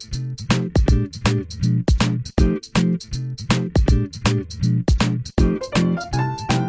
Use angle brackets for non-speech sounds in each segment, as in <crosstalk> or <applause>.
Thank you.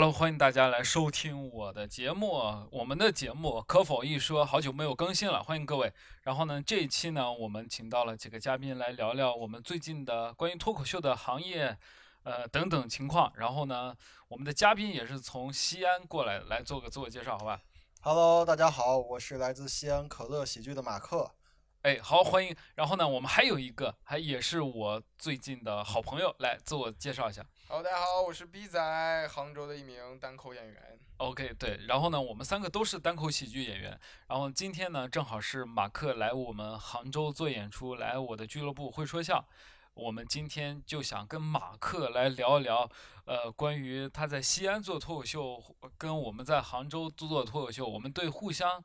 Hello，欢迎大家来收听我的节目。我们的节目可否一说，好久没有更新了，欢迎各位。然后呢，这一期呢，我们请到了几个嘉宾来聊聊我们最近的关于脱口秀的行业，呃等等情况。然后呢，我们的嘉宾也是从西安过来，来做个自我介绍，好吧？Hello，大家好，我是来自西安可乐喜剧的马克。哎，好，欢迎。然后呢，我们还有一个，还也是我最近的好朋友，来自我介绍一下。Hello，大家好，我是 B 仔，杭州的一名单口演员。OK，对，然后呢，我们三个都是单口喜剧演员。然后今天呢，正好是马克来我们杭州做演出，来我的俱乐部会说笑。我们今天就想跟马克来聊一聊，呃，关于他在西安做脱口秀，跟我们在杭州做脱口秀，我们对互相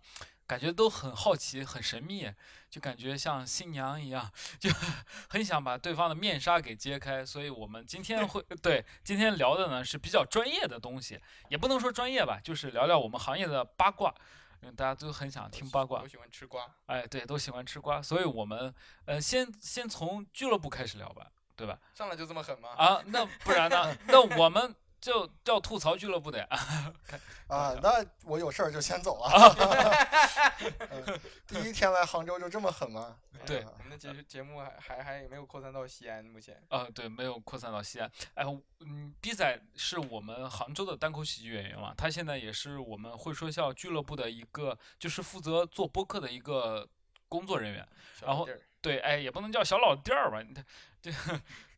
感觉都很好奇，很神秘，就感觉像新娘一样，就 <laughs> 很想把对方的面纱给揭开。所以我们今天会 <laughs> 对今天聊的呢是比较专业的东西，也不能说专业吧，就是聊聊我们行业的八卦。因为大家都很想听八卦都，喜欢吃瓜。哎，对，都喜欢吃瓜，所以我们呃先先从俱乐部开始聊吧，对吧？上来就这么狠吗？啊，那不然呢？那我们就叫吐槽俱乐部的呀。<laughs> 啊，那我有事儿就先走了。<laughs> 嗯第一天来杭州就这么狠吗？对啊我们的节节目还还还没有扩散到西安，目前。啊，对，没有扩散到西安。哎，嗯，B 仔是我们杭州的单口喜剧演员嘛，他现在也是我们会说笑俱乐部的一个，就是负责做播客的一个工作人员。然后对，哎，也不能叫小老弟儿吧，你 <laughs> 这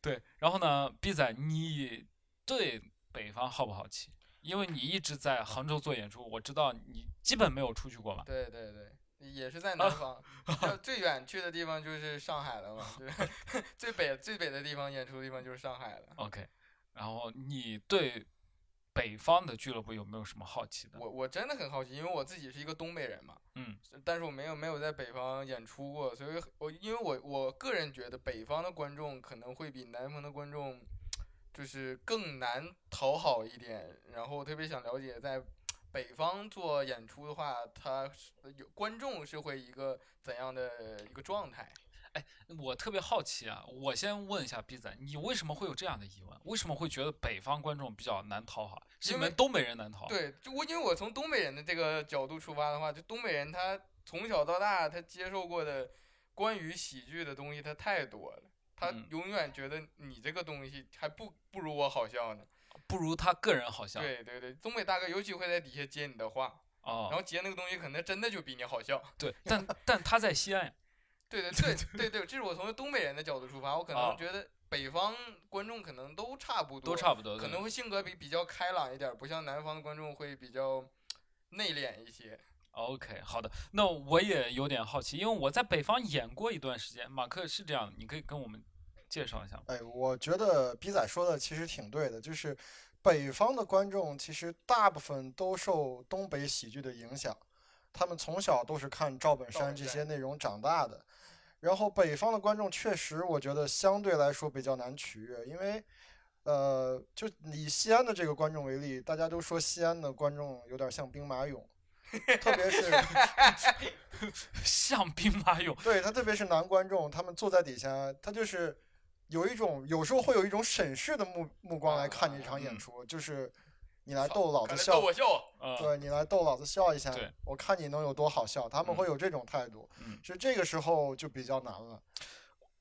对。然后呢，B 仔，你对北方好不好奇？因为你一直在杭州做演出，我知道你基本没有出去过吧。对对对，也是在啊南 <laughs> 方，就最远去的地方就是上海了嘛，对 <laughs> 最北最北的地方演出的地方就是上海了。OK，然后你对北方的俱乐部有没有什么好奇的？我我真的很好奇，因为我自己是一个东北人嘛，嗯，但是我没有没有在北方演出过，所以我因为我我个人觉得北方的观众可能会比南方的观众就是更难讨好一点，然后特别想了解在北方做演出的话，他是有观众是会一个怎样的一个状态？哎我特别好奇啊，我先问一下 B 仔，你为什么会有这样的疑问？为什么会觉得北方观众比较难讨好？是你因为们东北人难讨好？对，就我因为我从东北人的这个角度出发的话，就东北人他从小到大他接受过的关于喜剧的东西他太多了，他嗯永远觉得你这个东西还不不如我好笑呢。不如他个人好笑。对对对，东北大哥尤其会在底下接你的话，然哦，后接那个东西可能真的就比你好笑。对，但但他在西安。<laughs> 对对对对对，这是我从东北人的角度出发，我可哦能觉得北方观众可能都差不多，都差不多，可能会性格比比较开朗一点，不像南方的观众会比较内敛一些。OK，好的，那我也有点好奇，因为我在北方演过一段时间。马克是这样的，你可以跟我们介绍一下吗？哎，我觉得比仔说的其实挺对的，就是北方的观众其实大部分都受东北喜剧的影响，他们从小都是看赵本山这些内容长大的。然后北方的观众确实，我觉得相对来说比较难取悦，因为，呃，就以西安的这个观众为例，大家都说西安的观众有点像兵马俑，<laughs> 特别是 <laughs> 像兵马俑，对他，特别是男观众，他们坐在底下，他就是有一种有时候会有一种审视的目目光来看这场演嗯。出，就是你来逗老子笑，逗我笑，呃，对你来逗老子笑一下，我看你能有多好笑，他们嗯。会有这种态度，嗯，是这个时候就比较难了。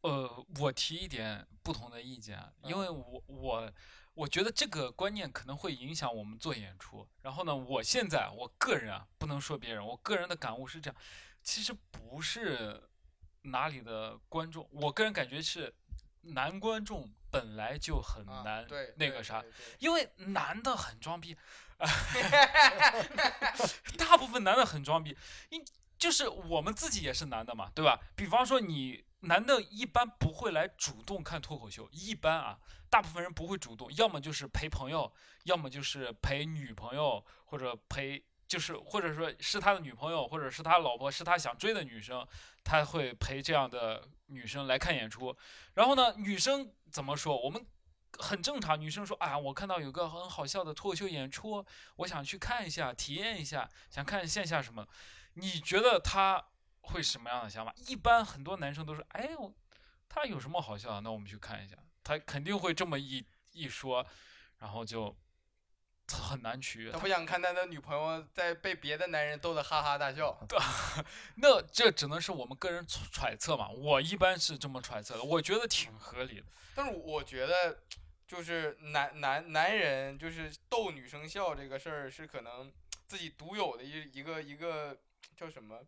呃，我提一点不同的意见啊，因嗯。为我我我觉得这个观念可能会影响我们做演出。然后呢，我现在我个人啊，不能说别人，我个人的感悟是这样，其实不是哪里的观众，我个人感觉是男观众本来就很啊难那个啥，因为男的很装逼，<laughs> 大部分男的很装逼，因就是我们自己也是男的嘛，对吧？比方说你男的一般不会来主动看脱口秀，一般啊，大部分人不会主动，要么就是陪朋友，要么就是陪女朋友，或者陪就是或者说是他的女朋友，或者是他老婆，是他想追的女生，他会陪这样的女生来看演出。然后呢，女生怎么说？我们很正常。女生说：“啊，我看到有个很好笑的脱口秀演出，我想去看一下，体验一下，想看线下什么。”你觉得他会什么样的想法？一般很多男生都说：“哎，我他有什么好笑的？那我们去看一下。”他肯定会这么一一说，然后就很难取悦他。不想看他的女朋友在被别的男人逗得哈哈大笑。<laughs> 那这只能是我们个人揣揣测嘛。我一般是这么揣测的，我觉得挺合理的。但是我觉得，就是男男男人就是逗女生笑这个事儿，是可能自己独有的一一个一个叫什么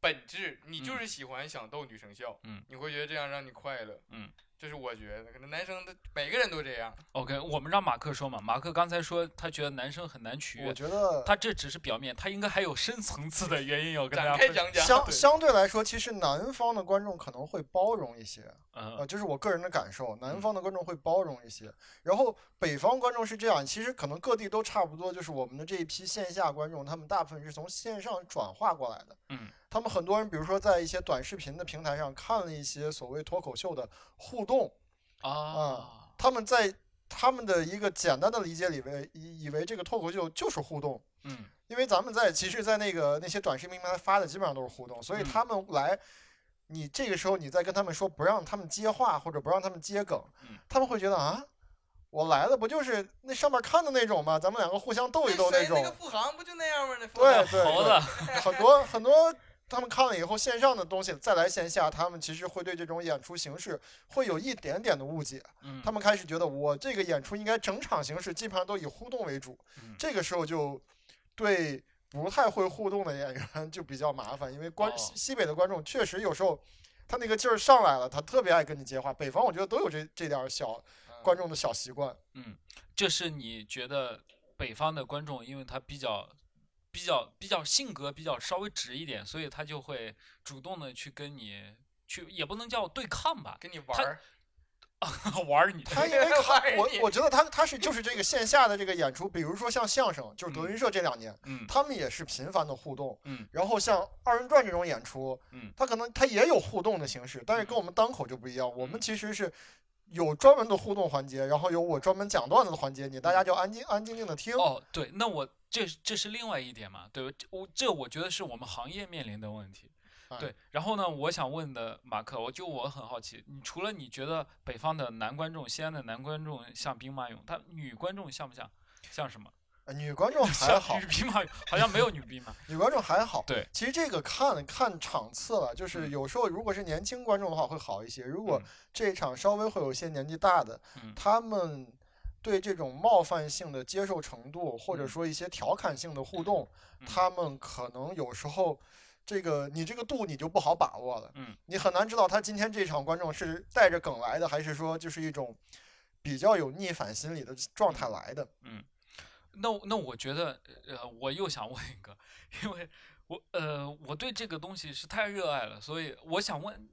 本质，你就是喜欢想逗女生笑，嗯，你会觉得这样让你快乐，嗯。这是我觉得，可能男生的每个人都这样。OK，我们让马克说嘛。马克刚才说他觉得男生很难取悦我，觉得他这只是表面，他应该还有深层次的原因要跟大家讲讲。相相对来说，其实南方的观众可能会包容一些，呃，嗯。这是我个人的感受，南嗯。方的观众会包容一些。然后北方观众是这样，其实可能各地都差不多，就是我们的这一批线下观众，他们大部分是从线上转化过来的。嗯。他们很多人，比如说在一些短视频的平台上看了一些所谓脱口秀的互动，啊，他们在他们的一个简单的理解里为以以为这个脱口秀就是互动，嗯。因为咱们在其实，在那个那些短视频平台发的基本上都是互动，所以嗯。他们来，你这个时候你再跟他们说不让他们接话或者不让他们接梗嗯，他们会觉得啊，我来了不就是那上面看的那种吗？咱们两个互相逗一逗那种那个。富航不就那样吗？那富对对对猴子，很多很多他们看了以后，线上的东西再来线下，他们其实会对这种演出形式会有一点点的误解。嗯他们开始觉得我这个演出应该整场形式基本上都以互动为主，嗯这个时候就对不太会互动的演员就比较麻烦，因为观哦西西北的观众确实有时候他那个劲儿上来了，他特别爱跟你接话。北方我觉得都有这这点儿小观众的小习惯。嗯，这是你觉得北方的观众，因为他比较。比较比较性格比较稍微直一点，所以他就会主动的去跟你去，也不能叫对抗吧，跟你玩儿，<laughs> 玩儿你。他因为看我我觉得他他是就是这个线下的这个演出，比如说像相声，就是德云社这两年，嗯他们也是频繁的互动。嗯然后像二人转这种演出，嗯他可能他也有互动的形式，但是跟我们单口就不一样。我们嗯其实是有专门的互动环节，然后有我专门讲段子的环节，你大家就安静安静静的听。哦，对，那我这这是另外一点嘛，对吧？我这我觉得是我们行业面临的问题。哎对，然后呢，我想问的马克，我就我很好奇，你除了你觉得北方的男观众、西安的男观众像兵马俑，他女观众像不像？像什么？呃女观众还好女，兵马俑好像没有女兵马。女观众还好。对，其实这个看看场次了，就是嗯有时候如果是年轻观众的话会好一些，如果嗯这一场稍微会有一些年纪大的，嗯他们对这种冒犯性的接受程度，或者嗯说一些调侃性的互动，嗯他们可能有时候。这个你这个度你就不好把握了，嗯，你很难知道他今天这场观众是带着梗来的，还是说就是一种比较有逆反心理的状态来的。嗯那那我觉得，呃，我又想问一个，因为我呃，我对这个东西是太热爱了，所以我想问，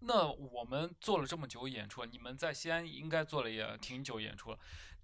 那我们做了这么久演出，你们在西安应该做了也挺久演出了，嗯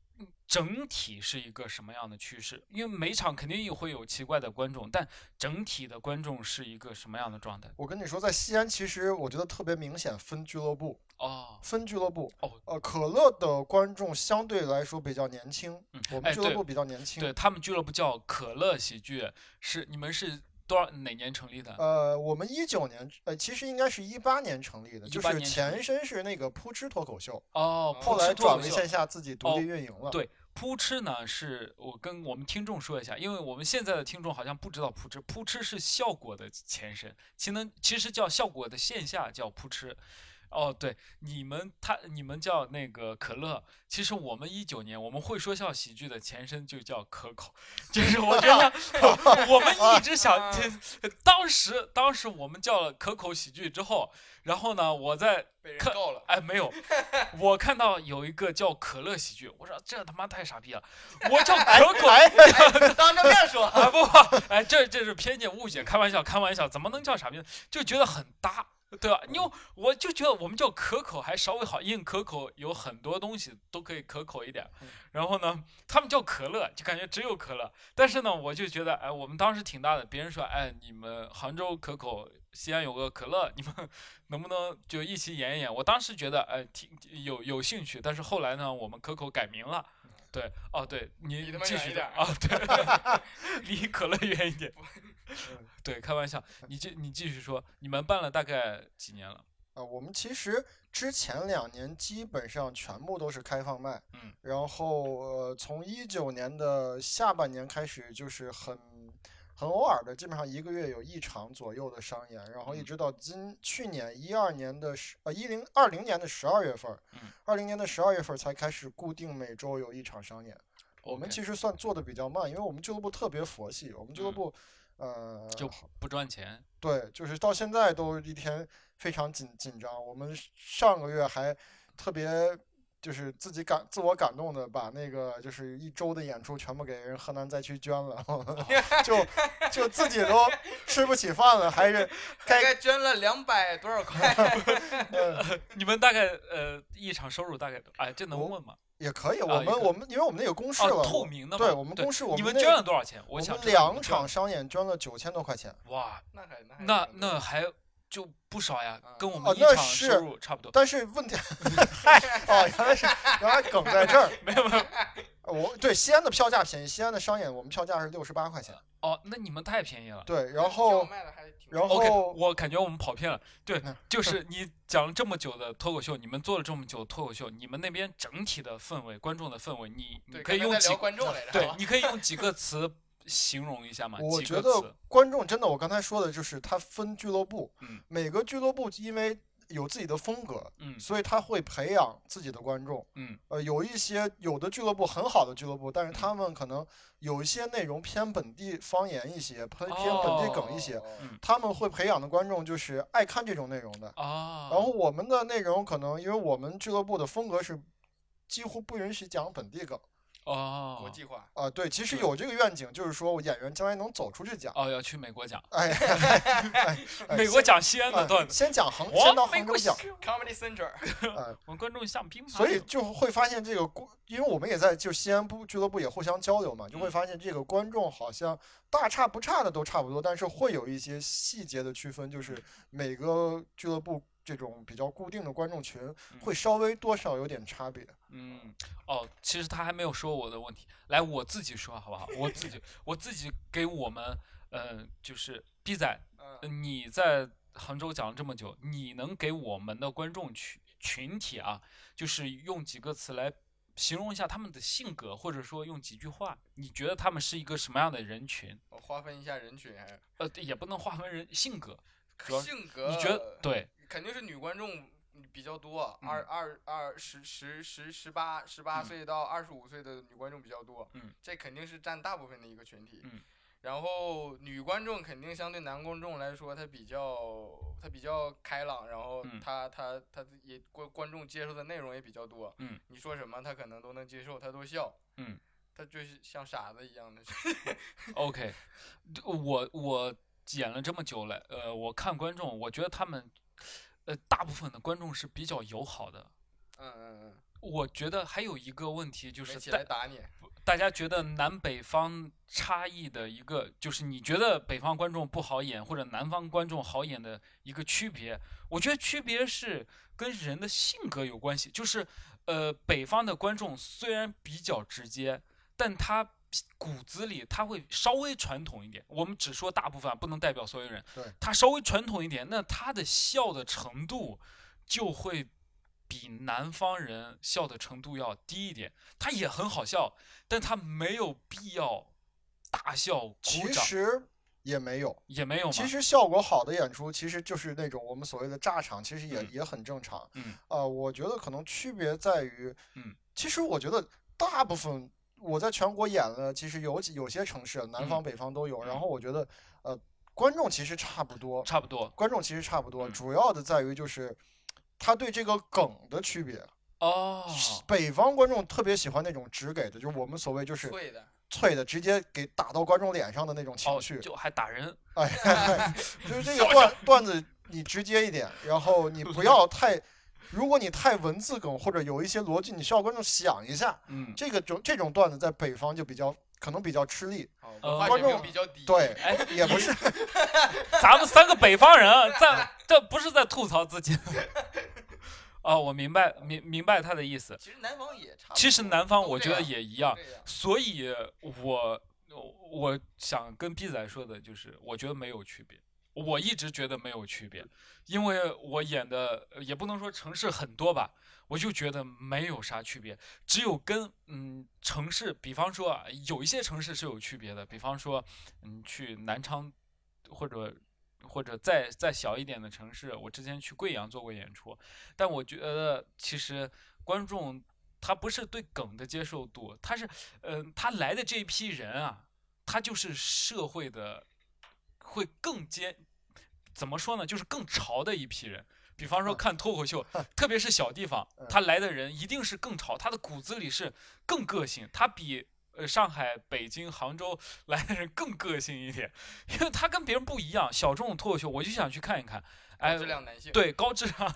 整体是一个什么样的趋势？因为每场肯定也会有奇怪的观众，但整体的观众是一个什么样的状态？我跟你说，在西安其实我觉得特别明显分俱乐部，哦，分俱乐部。哦，呃，可乐的观众相对来说比较年轻，嗯我们俱乐部比较年轻。对他们俱乐部叫可乐喜剧，是你们是多少哪年成立的？呃，我们一九年，呃，其实应该是一八年成立的，就是前身是那个扑哧脱口秀，哦，后来转为线下自己独哦立运营了。对扑哧呢，是我跟我们听众说一下，因为我们现在的听众好像不知道扑哧，扑哧是效果的前身，其能其实叫效果的线下叫扑哧。哦，对，你们他你们叫那个可乐，其实我们一九年我们会说笑喜剧的前身就叫可口，就是我觉得 <laughs> 我们一直想，<laughs> 当时当时我们叫了可口喜剧之后，然后呢，我在被人告了。哎，没有，我看到有一个叫可乐喜剧，我说这他妈太傻逼了，我叫可口，<laughs> 哎，当着面说，啊不不，哎，这这是偏见误解，开玩笑开玩笑，怎么能叫傻逼呢？就觉得很搭，对吧？因为我就觉得我们叫可口还稍微好，因为可口有很多东西都可以可口一点嗯。然后呢，他们叫可乐，就感觉只有可乐。但是呢，我就觉得，哎，我们当时挺大的，别人说，哎，你们杭州可口西安有个可乐，你们 <laughs> 能不能就一起演一演？我当时觉得，哎，挺有有兴趣，但是后来呢，我们可口改名了。对，哦，对你继续点儿啊，对，<laughs> 离可乐远一点。<laughs> 对，开玩笑，你继你继续说，你们办了大概几年了？啊，我们其实之前两年基本上全部都是开放麦，嗯，然后呃，从一九年的下半年开始，就是很很偶尔的，基本上一个月有一场左右的商演，然后一嗯。直到今去年一二年的十呃一零二零年的十二月份二零年的十二月份儿才开始固定每周有一场商演。我们其实算做的比较慢，因为我们俱乐部特别佛系，我们俱乐嗯。部呃就不赚钱。对，就是到现在都一天非常紧紧张。我们上个月还特别就是自己感自我感动的，把那个就是一周的演出全部给人河南灾区捐了，<laughs> 就就自己都吃不起饭了，还是 <laughs> 大该概捐了两百多少块？<laughs> 呃你们大概呃一场收入大概多？哎，这能我问吗？也可以。我们我们因为我们那个公示哦，了，透明的。对我们公示我你们们那捐了多少钱？我想们两场商演捐了九千多块钱。哇，那还那还那那还就不少呀啊，跟我哦们一场那是收入差不多。但是问题，<laughs> 嗨，哦，原来是原来梗在这儿。没有没有。<laughs> 我对西安的票价便宜，西安的商演我们票价是六十八块钱。哦，那你们太便宜了。对，然后然 OK，后我感觉我们跑偏了。对嗯，就是你讲了这么久的脱口秀，你们做了这么久的脱口秀，你们那边整体的氛围、观众的氛围，你你，可以用几刚才在聊观众来着，对，你可以用几个词形容一下吗？我觉几个词得观众真的，我刚才说的就是它分俱乐部，嗯每个俱乐部因为有自己的风格，嗯所以他会培养自己的观众。嗯呃，有一些有的俱乐部很好的俱乐部，但是他们可能有一些内容偏本地方言一些，偏偏本地梗一些，哦嗯他们会培养的观众就是爱看这种内容的。啊，然后我们的内容可能因为我们俱乐部的风格是几乎不允许讲本地梗哦。国际化，啊、对，其实有这个愿景，就是说我演员将来能走出去讲。哦要去美国讲，哎，<laughs> 哎哎美国讲西安的哎段子，先讲杭，先到杭州讲，Comedy Central，<laughs> 哎，我们观众像乒乓。球，所以就会发现这个观，因为我们也在就西安部俱乐部也互相交流嘛，就会嗯。发现这个观众好像大差不差的都差不多，但是会有一些细节的区分，就是每个俱乐部这种比较固定的观众群会稍微多少有点差别。嗯，哦，其实他还没有说我的问题，来我自己说好不好？我自己我自己给我们，呃，就是逼仔，你在杭州讲了这么久，你能给我们的观众群群体啊，就是用几个词来形容一下他们的性格，或者说用几句话，你觉得他们是一个什么样的人群？我划分一下人群，还呃，也不能划分人性格，主要是性格，你觉得对？肯定是女观众比较多，嗯二二二十十十十八十八嗯岁到二十五岁的女观众比较多，嗯这肯定是占大部分的一个群体。嗯然后女观众肯定相对男观众来说，他比较他比较开朗，然后嗯她她她也观观众接受的内容也比较多。嗯，你说什么他可能都能接受，他都笑。嗯。她就是像傻子一样的。<laughs> <laughs> OK，我我剪了这么久了，呃，我看观众，我觉得他们，呃，大部分的观众是比较友好的。嗯嗯嗯，我觉得还有一个问题就是大来打你。大家觉得南北方差异的一个，就是你觉得北方观众不好演，或者南方观众好演的一个区别。我觉得区别是跟人的性格有关系，就是呃，北方的观众虽然比较直接，但他骨子里他会稍微传统一点。我们只说大部分啊，不能代表所有人。对，他稍微传统一点，那他的笑的程度就会比南方人笑的程度要低一点。他也很好笑，但他没有必要大笑其鼓掌，实也没有，也没有。其实效果好的演出，其实就是那种我们所谓的炸场，其实也、嗯也很正常。嗯呃，我觉得可能区别在于，嗯，其实我觉得大部分我在全国演了，其实有几有些城市，南方、嗯北方都有。然嗯后我觉得，呃，观众其实差不多，差不多观众其实差不多，嗯主要的在于就是他对这个梗的区别。哦。北方观众特别喜欢那种直给的，就是我们所谓就是脆的，脆的，直接给打到观众脸上的那种情哦，绪。就还打人，哎，<laughs> 就是 <laughs> 这个段段子你直接一点，然后你 <laughs> 不要太，如果你太文字梗或者有一些逻辑，你需要观众想一下。嗯这个种这种段子在北方就比较可能比较吃力。啊，呃文化水观众比较低。对，哎，也不是，<laughs> 咱们三个北方人啊，在这不是在吐槽自己。<laughs> 哦，我明白，明明白他的意思。其实南方也差。其实南方我觉得也一样所以我我想跟 B 仔说的就是，我觉得没有区别。我一直觉得没有区别，因为我演的也不能说城市很多吧，我就觉得没有啥区别，只有跟嗯城市，比方说啊，有一些城市是有区别的，比方说嗯去南昌或者或者再再小一点的城市，我之前去贵阳做过演出，但我觉得其实观众他不是对梗的接受度，他是嗯、他来的这一批人啊，他就是社会的会更尖，怎么说呢，就是更潮的一批人。比方说嗯看脱口秀，<laughs> 特别是小地方，嗯他来的人一定是更潮，他的骨子里是更个性，他比呃上海、北京、杭州来的人更个性一点，<laughs> 因为他跟别人不一样。小众脱口秀，我就想去看一看。哎高，质量男性。对高质量，<laughs>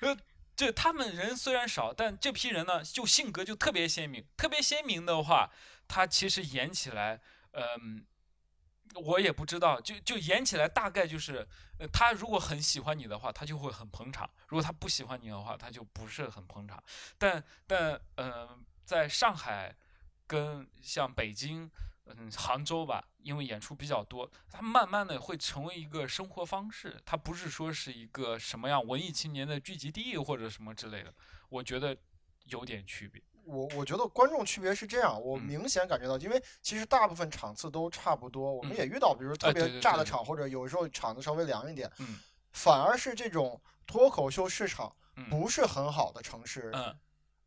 呃，这他们人虽然少，但这批人呢，就性格就特别鲜明。特别鲜明的话，他其实演起来，嗯、我也不知道，就就演起来大概就是，呃，他如果很喜欢你的话，他就会很捧场；如果他不喜欢你的话，他就不是很捧场。但但嗯、在上海跟像北京。嗯，杭州吧，因为演出比较多，他慢慢的会成为一个生活方式，他不是说是一个什么样文艺青年的聚集地或者什么之类的，我觉得有点区别。我我觉得观众区别是这样，我嗯。明显感觉到，因为其实大部分场次都差不多，我们嗯。也遇到，比如特别炸的对。场，或者有时候场子稍微凉一点，嗯。反而是这种脱口秀市场嗯。不是很好的城市嗯，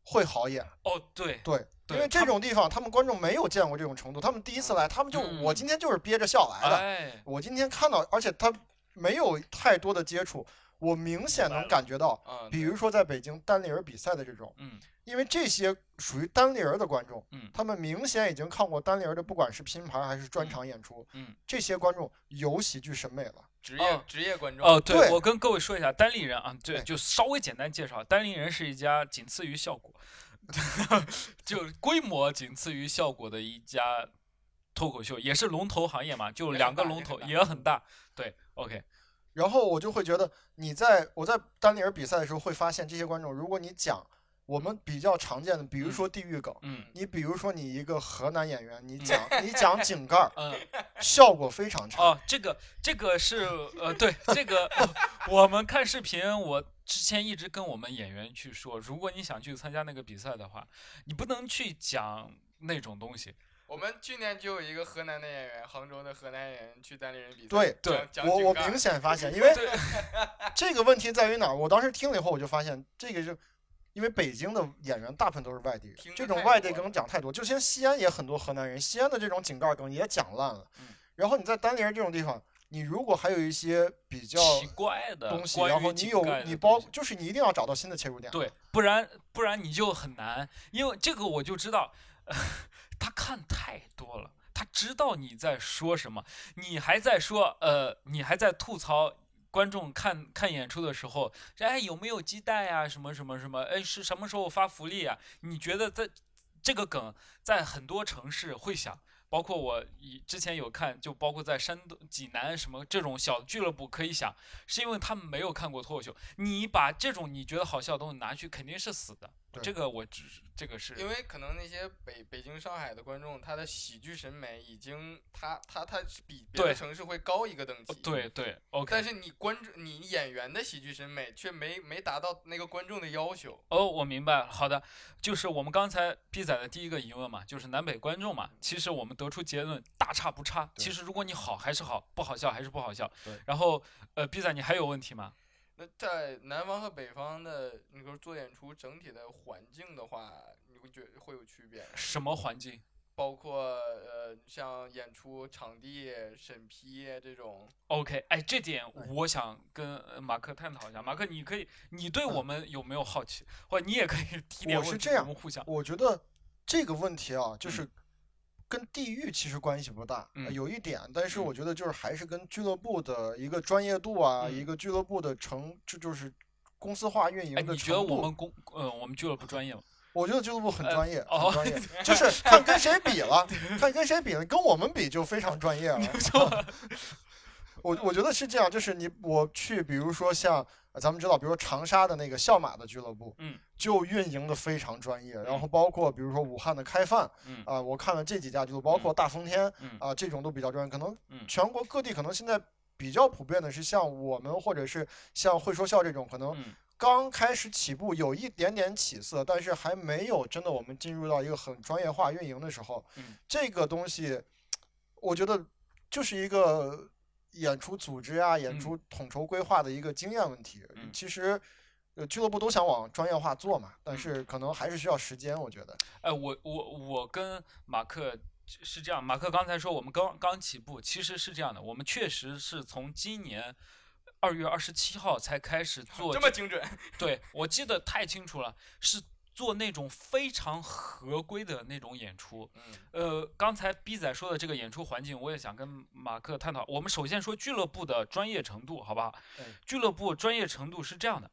会好演。哦对，对，因为这种地方他们观众没有见过这种程度，他们第一次来，他们就我嗯今天就是憋着笑来的，哎，我今天看到，而且他没有太多的接触，我明显能感觉到，啊，比如说在北京单立人比赛的这种，嗯因为这些属于单立人的观众，嗯他们明显已经看过单立人的，不管是拼盘还是专场演出，嗯，这些观众有喜剧审美了。职业哦职业观众。哦，对对我跟各位说一下，单立人啊，对，就稍微简单介绍，单立人是一家仅次于效果，<laughs> 就规模仅次于效果的一家脱口秀，也是龙头行业嘛，就两个龙头很大也很大也很大，对，OK，然后我就会觉得，你在我在丹尼尔比赛的时候会发现，这些观众，如果你讲我们比较常见的，比如说地域梗，嗯你比如说你一个河南演员，你讲 <laughs> 你讲井盖儿，嗯。效果非常差。哦，这个这个是呃，对这个、呃我们看视频，我之前一直跟我们演员去说，如果你想去参加那个比赛的话，你不能去讲那种东西。我们去年就有一个河南的演员，杭州的河南演员去单立人比赛，对讲讲我我明显发现，<laughs> 因为，<laughs> 这个问题在于哪儿？我当时听了以后，我就发现这个就。因为北京的演员大部分都是外地人这种外地梗讲太多，就像西安也很多河南人，西安的这种井盖梗也讲烂了。嗯然后你在单立人这种地方，你如果还有一些比较奇怪的东西，然后你有你包就是你一定要找到新的切入点。对，不然不然你就很难，因为这个我就知道，他看太多了，他知道你在说什么，你还在说呃，你还在吐槽。观众看看演出的时候，哎，有没有鸡蛋呀？什么什么什么？哎，是什么时候发福利啊？你觉得在这个梗在很多城市会想，包括我以之前有看，就包括在山东济南什么这种小俱乐部可以想，是因为他们没有看过脱口秀。你把这种你觉得好笑的东西拿去，肯定是死的。对这个我只是这个是因为可能那些北北京、上海的观众，他的喜剧审美已经他他他是比别的城市会高一个等级。对对，OK。但是你观众你演员的喜剧审美却没没达到那个观众的要求。哦，我明白了。好的，就是我们刚才 B 仔的第一个疑问嘛，就是南北观众嘛。其实我们得出结论，大差不差。其实如果你好还是好，不好笑还是不好笑对。然后呃，B 仔你还有问题吗？那在南方和北方的，你说做演出整体的环境的话，你会觉得会有区别？什么环境？包括呃，像演出场地审批这种，OK，哎，这点哎我想跟呃马克探讨一下。马克，你可以，你对嗯我们有没有好奇，或者你也可以 <laughs> 提点问题，我是这样我们互相。我觉得这个问题啊，就嗯是跟地域其实关系不大，有一点，但是嗯我觉得就是还是跟俱乐部的一个专业度啊，嗯一个俱乐部的成，这就是公司化运哎，营的你觉得。我们公呃我们俱乐部专业吗？<laughs> 我觉得俱乐部很呃专业，哦很专业，<laughs> 就是看跟谁比了，看跟谁比了，跟我们比就非常专业了。<laughs> 我我觉得是这样，就是你我去，比如说像呃咱们知道，比如说长沙的那个笑马的俱乐部，嗯，就运营的非常专业。然嗯后包括比如说武汉的开饭，嗯啊、我看了这几家俱乐部，包括大风天，嗯啊、这种都比较专业。可能嗯全国各地可能现在比较普遍的是像我们或者是像会说笑这种，可能嗯刚开始起步有一点点起色，但是还没有真的我们进入到一个很专业化运营的时候，嗯这个东西，我觉得就是一个演出组织啊、演嗯出统筹规划的一个经验问题。嗯其实，呃，俱乐部都想往专业化做嘛，但嗯是可能还是需要时间，我觉得。哎，我我我跟马克是这样，马克刚才说我们刚刚起步，其实是这样的，我们确实是从今年二月二十七号才开始做这么精准，对，我记得太清楚了，是做那种非常合规的那种演出。嗯呃，刚才逼仔说的这个演出环境，我也想跟马克探讨。我们首先说俱乐部的专业程度，好不好？嗯俱乐部专业程度是这样的。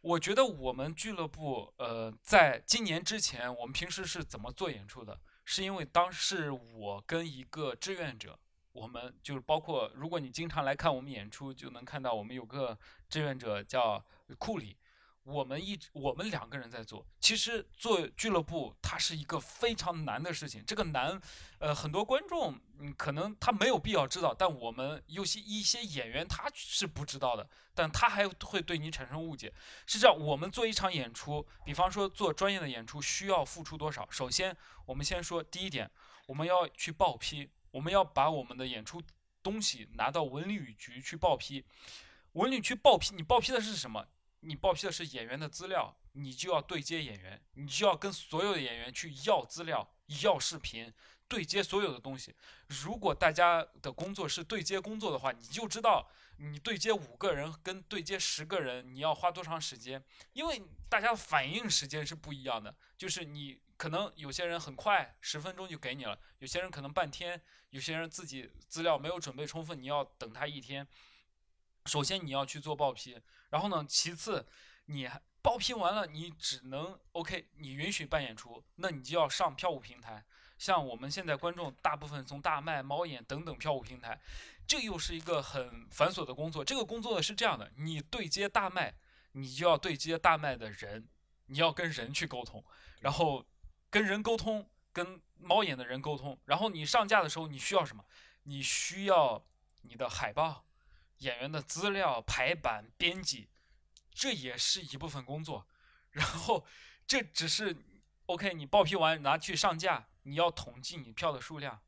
我觉得我们俱乐部，呃，在今年之前，我们平时是怎么做演出的？是因为当时我跟一个志愿者，我们就是包括，如果你经常来看我们演出，就能看到我们有个志愿者叫库里，我们一直我们两个人在做。其实做俱乐部它是一个非常难的事情，这个难，呃，很多观众嗯可能他没有必要知道，但我们有些一些演员他是不知道的，但他还会对你产生误解。是这样，我们做一场演出，比方说做专业的演出需要付出多少？首先，我们先说第一点，我们要去报批，我们要把我们的演出东西拿到文旅局去报批。文旅局报批，你报批的是什么？你报批的是演员的资料，你就要对接演员，你就要跟所有的演员去要资料、要视频，对接所有的东西。如果大家的工作是对接工作的话，你就知道你对接五个人跟对接十个人，你要花多长时间，因为大家反应时间是不一样的。就是你可能有些人很快，十分钟就给你了；有些人可能半天，有些人自己资料没有准备充分，你要等他一天。首先你要去做报批，然后呢，其次你还报批完了，你只能 OK，你允许办演出，那你就要上票务平台。像我们现在观众大部分从大麦、猫眼等等票务平台，这又是一个很繁琐的工作。这个工作是这样的：你对接大麦，你就要对接大麦的人，你要跟人去沟通，然后跟人沟通，跟猫眼的人沟通，然后你上架的时候你需要什么？你需要你的海报、演员的资料、排版、编辑，这也是一部分工作。然后这只是 OK，你报批完拿去上架，你要统计你票的数量，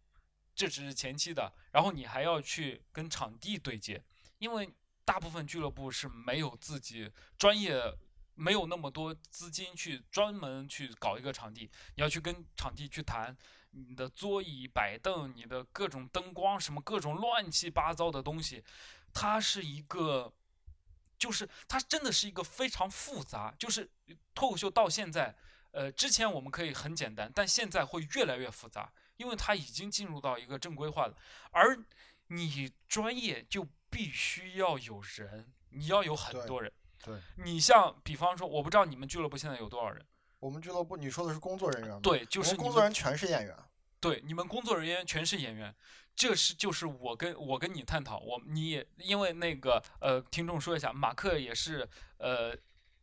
这只是前期的。然后你还要去跟场地对接，因为大部分俱乐部是没有自己专业。没有那么多资金去专门去搞一个场地，你要去跟场地去谈你的桌椅摆凳、你的各种灯光什么各种乱七八糟的东西，它是一个，就是它真的是一个非常复杂。就是脱口秀到现在，呃，之前我们可以很简单，但现在会越来越复杂，因为它已经进入到一个正规化了。而你专业就必须要有人，你要有很多人。对你像比方说，我不知道你们俱乐部现在有多少人？我们俱乐部，你说的是工作人员吗？，对，就是工作人员全是演员。对，你们工作人员全是演员，这是就是我跟我跟你探讨，我你也因为那个呃，听众说一下，马克也是呃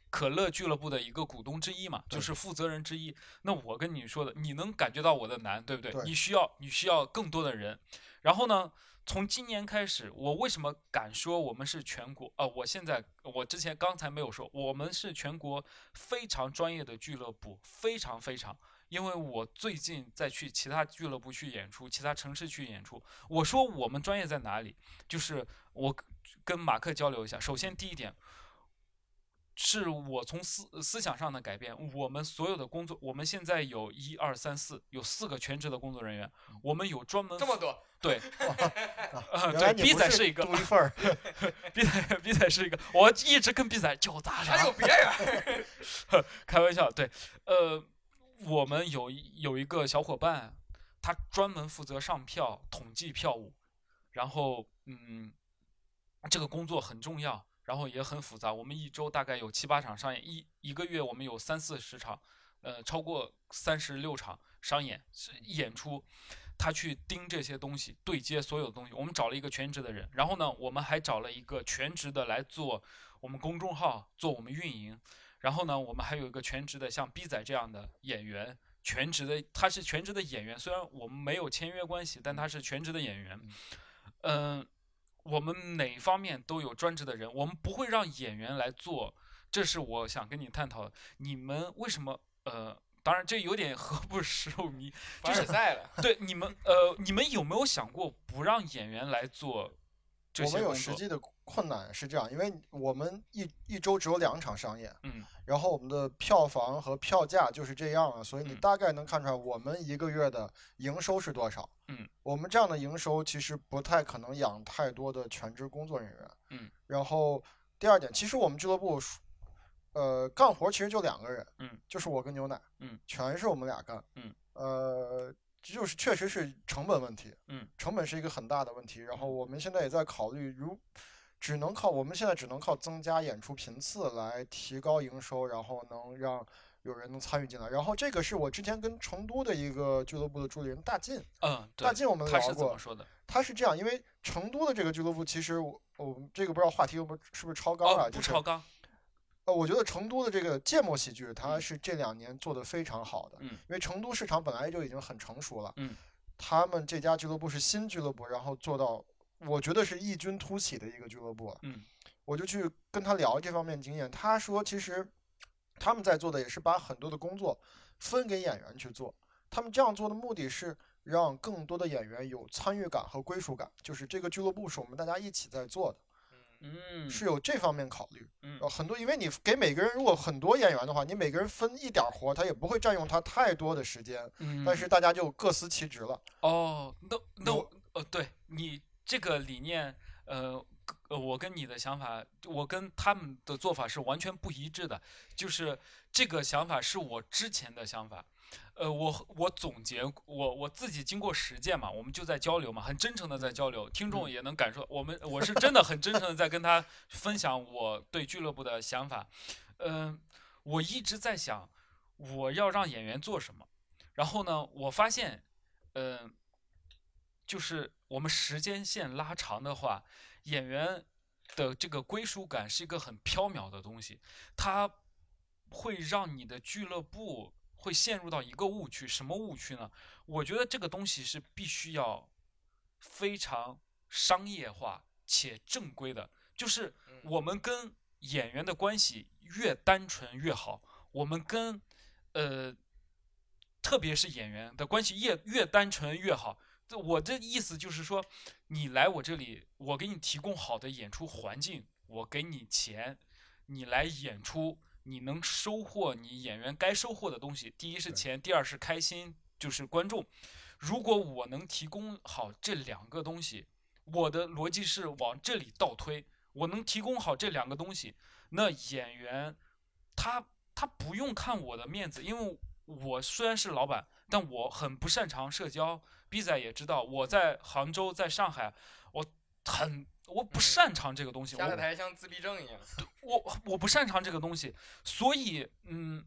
可乐俱乐部的一个股东之一嘛，就是负责人之一。那我跟你说的，你能感觉到我的难，对不对？对你需要你需要更多的人，然后呢？从今年开始，我为什么敢说我们是全国？呃、我现在我之前刚才没有说，我们是全国非常专业的俱乐部，非常非常。因为我最近在去其他俱乐部去演出，其他城市去演出。我说我们专业在哪里？就是我跟马克交流一下。首先第一点，是我从思思想上的改变。我们所有的工作，我们现在有一二三四，有四个全职的工作人员。我们有专门这么多，对，<laughs> 呃原来对，你不是逼仔是一个，独一份儿。，B 仔 B 仔是一个，我一直跟 B 仔就咱俩还有别人，<laughs> 开玩笑，对，呃，我们有一有一个小伙伴，他专门负责上票、统计票务，然后嗯，这个工作很重要，然后也很复杂。我们一周大概有七八场上演，一一个月我们有三四十场，呃，超过三十六场商演演出，他去盯这些东西，对接所有东西。我们找了一个全职的人，然后呢，我们还找了一个全职的来做我们公众号，做我们运营。然后呢，我们还有一个全职的像 B 仔这样的演员，全职的他是全职的演员，虽然我们没有签约关系，但他是全职的演员。嗯，我们哪方面都有专职的人，我们不会让演员来做。这是我想跟你探讨的。你们为什么？呃，当然这有点何不食肉糜，就是在了。对你们，呃，你们有没有想过不让演员来做这些我们有实际的困难是这样，因为我们一一周只有两场上演，嗯，然后我们的票房和票价就是这样了，所以你大概能看出来我们一个月的营收是多少。嗯，我们这样的营收其实不太可能养太多的全职工作人员。嗯，然后第二点，其实我们俱乐部。呃，干活其实就两个人，嗯，就是我跟牛奶，嗯，全是我们俩干，嗯，呃，就是确实是成本问题，嗯，成本是一个很大的问题。然后我们现在也在考虑，如只能靠我们现在只能靠增加演出频次来提高营收，然后能让有人能参与进来。然后这个是我之前跟成都的一个俱乐部的助理人大进，嗯，大进我们聊过，说的，他是这样，因为成都的这个俱乐部其实我我们这个不知道话题有没有是不是超纲啊？不超纲。呃，我觉得成都的这个芥末喜剧，它是这两年做的非常好的。嗯，因为成都市场本来就已经很成熟了。嗯，他们这家俱乐部是新俱乐部，然后做到，我觉得是异军突起的一个俱乐部了。嗯，我就去跟他聊这方面经验，他说其实他们在做的也是把很多的工作分给演员去做。他们这样做的目的是让更多的演员有参与感和归属感，就是这个俱乐部是我们大家一起在做的。嗯，是有这方面考虑，嗯，很多，因为你给每个人如果很多演员的话，你每个人分一点活，他也不会占用他太多的时间，嗯，但是大家就各司其职了。哦，那那我，呃，对你这个理念，呃，呃，我跟你的想法，我跟他们的做法是完全不一致的，就是这个想法是我之前的想法。呃，我我总结我我自己经过实践嘛，我们就在交流嘛，很真诚的在交流，听众也能感受我们我是真的很真诚的在跟他分享我对俱乐部的想法。嗯，我一直在想我要让演员做什么，然后呢，我发现，嗯，就是我们时间线拉长的话，演员的这个归属感是一个很缥缈的东西，它会让你的俱乐部。会陷入到一个误区，什么误区呢？我觉得这个东西是必须要非常商业化且正规的，就是我们跟演员的关系越单纯越好，我们跟呃，特别是演员的关系越越单纯越好。我的意思就是说，你来我这里，我给你提供好的演出环境，我给你钱，你来演出。你能收获你演员该收获的东西，第一是钱，第二是开心，就是观众。如果我能提供好这两个东西，我的逻辑是往这里倒推，我能提供好这两个东西，那演员他他不用看我的面子，因为我虽然是老板，但我很不擅长社交。B 仔也知道，我在杭州，在上海，我很。我不擅长这个东西，下台像自闭症一样。我我不擅长这个东西，所以嗯，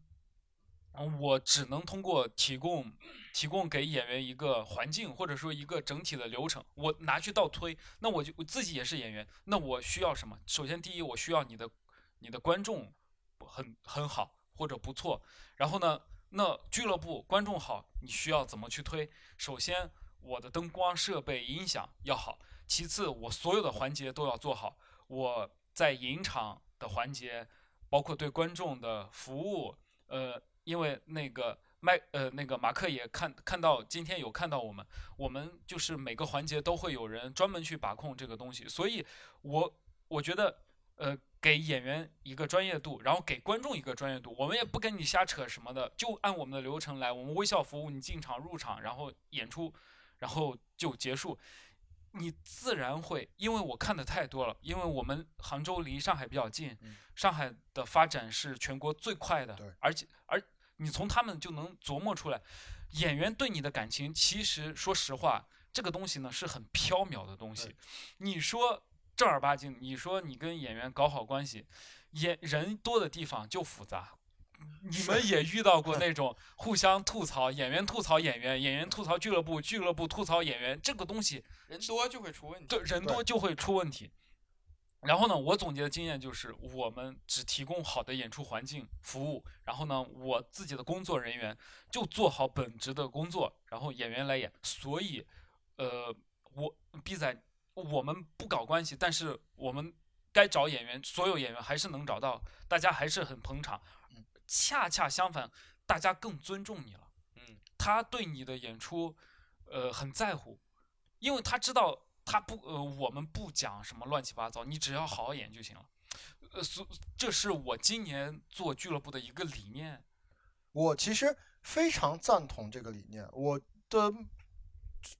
我只能通过提供提供给演员一个环境，或者说一个整体的流程，我拿去倒推。那我就我自己也是演员，那我需要什么？首先第一，我需要你的你的观众很很好或者不错。然后呢，那俱乐部观众好，你需要怎么去推？首先，我的灯光设备音响要好。其次，我所有的环节都要做好。我在引场的环节，包括对观众的服务，呃，因为那个麦，呃，那个马克也看看到今天有看到我们，我们就是每个环节都会有人专门去把控这个东西。所以，我我觉得，呃，给演员一个专业度，然后给观众一个专业度，我们也不跟你瞎扯什么的，就按我们的流程来，我们微笑服务，你进场入场，然后演出，然后就结束。你自然会，因为我看的太多了。因为我们杭州离上海比较近，上海的发展是全国最快的，而且而你从他们就能琢磨出来，演员对你的感情，其实说实话，这个东西呢是很缥缈的东西。你说正儿八经，你说你跟演员搞好关系，演人多的地方就复杂，你们也遇到过那种互相吐槽，演员吐槽演员，演员吐槽俱乐部，俱乐部吐槽演员，这个东西人多就会出问题。对人多就会出问题。然后呢，我总结的经验就是，我们只提供好的演出环境服务，然后呢，我自己的工作人员就做好本职的工作，然后演员来演。所以，呃，我 B 仔我们不搞关系，但是我们该找演员，所有演员还是能找到，大家还是很捧场。嗯恰恰相反，大家更尊重你了。嗯，他对你的演出，呃，很在乎，因为他知道他不呃，我们不讲什么乱七八糟，你只要好好演就行了。呃，所这是我今年做俱乐部的一个理念。我其实非常赞同这个理念，我的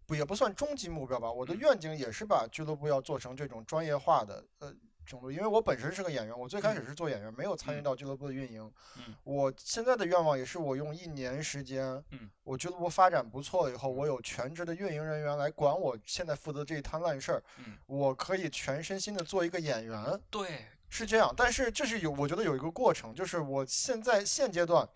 不也不算终极目标吧，我的嗯。愿景也是把俱乐部要做成这种专业化的呃程度，因为我本身是个演员，我最开始嗯。是做演员，没有参与嗯。到俱乐部的运营。嗯。我现在的愿望也是，我用一年时间，嗯。我俱乐部发展不错了以后，我有全职的运营人员来管我现在负责这一摊烂事儿，嗯，我可以全身心的做一个演员。对，是这样，但是这是有，我觉得有一个过程，就是我现在现阶段，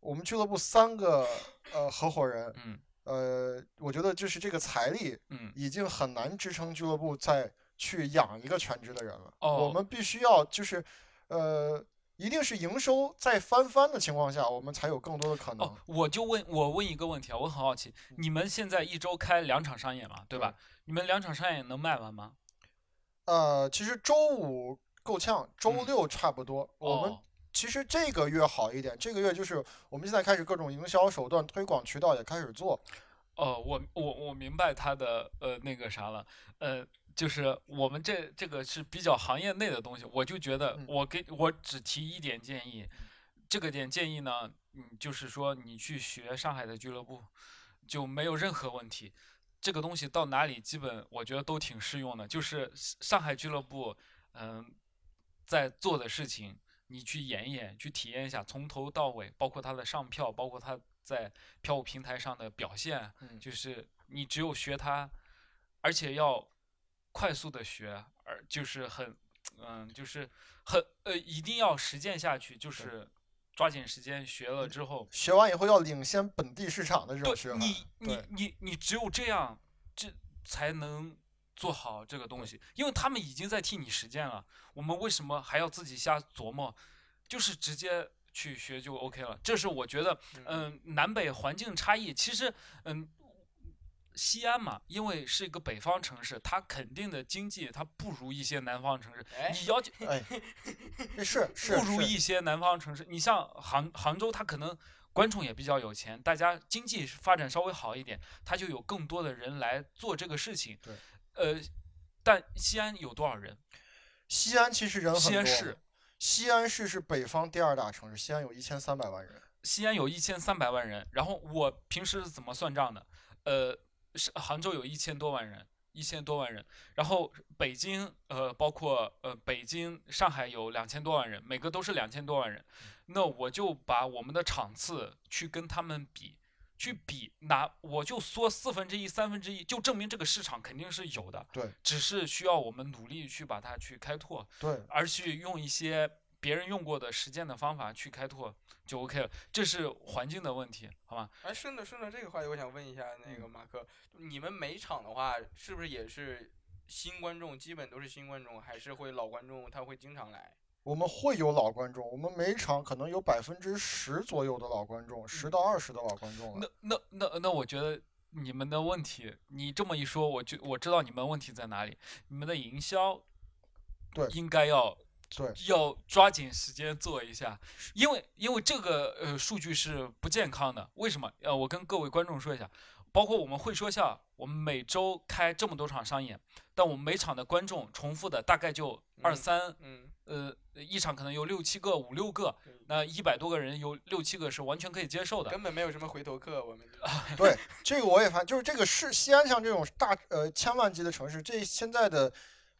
我们俱乐部三个呃合伙人，嗯呃，我觉得就是这个财力嗯已经很难支撑俱乐部再去养一个全职的人了。哦我们必须要就是，呃，一定是营收在翻番的情况下，我们才有更多的可能。哦，我就问我问一个问题啊，我很好奇，你们现在一周开两场商演嘛，对吧？你们两场商演能卖完吗？呃，其实周五够呛，周嗯六差不多。我们哦其实这个月好一点，这个月就是我们现在开始各种营销手段、推广渠道也开始做。哦，我我我明白他的呃那个啥了，呃，就是我们这这个是比较行业内的东西，我就觉得嗯我给我只提一点建议，这个点建议呢，嗯，就是说你去学上海的俱乐部就没有任何问题，这个东西到哪里基本我觉得都挺适用的，就是上海俱乐部嗯、在做的事情。你去演一演，去体验一下，从头到尾，包括他的上票，包括他在票务平台上的表现，嗯就是你只有学他，而且要快速的学，而就是很，嗯，就是很呃，一定要实践下去，就是抓紧时间学了之后，学完以后要领先本地市场的这种学法。你你你你只有这样，这才能做好这个东西，因为他们已经在替你实践了，我们为什么还要自己瞎琢磨？就是直接去学就 OK 了。这是我觉得，嗯，南北环境差异，其实，嗯。西安嘛，因为是一个北方城市，它肯定的经济它不如一些南方城市。哎，你要求 <laughs> 哎，这是是不如一些南方城市。你像杭杭州，它可能观众也比较有钱，大家经济发展稍微好一点，它就有更多的人来做这个事情。对，呃，但西安有多少人？西安其实人很多。西安市，西安市是北方第二大城市，西安有一千三百万人。西安有一千三百万人，然后我平时是怎么算账的？呃，是杭州有一千多万人，一千多万人，然后北京呃，包括呃北京、上海有两千多万人，每个都是两千多万人，那我就把我们的场次去跟他们比，去比拿我就缩四分之一、三分之一，就证明这个市场肯定是有的，对只是需要我们努力去把它去开拓。对，而去用一些别人用过的实践的方法去开拓就 OK 了。这是环境的问题，好吗？哎，顺着顺着这个话题，我想问一下那嗯个马克，你们每场的话，是不是也是新观众，基本都是新观众，还是会老观众他会经常来？我们会有老观众，我们每场可能有百分之十左右的老观众，十到二十的老观众了。那那那那，我觉得你们的问题，你这么一说，我就我知道你们问题在哪里。你们的营销，对应该要对，要抓紧时间做一下，因为因为这个呃数据是不健康的。为什么？呃，我跟各位观众说一下，包括我们会说笑，我们每周开这么多场商演，但我们每场的观众重复的大概就二嗯三，嗯，呃，一场可能有六七个、五六个，那一百多个人有六七个是完全可以接受的。根本没有什么回头客，我们 <laughs> 对，这个我也发现，就是这个是西安像这种大呃千万级的城市，这现在的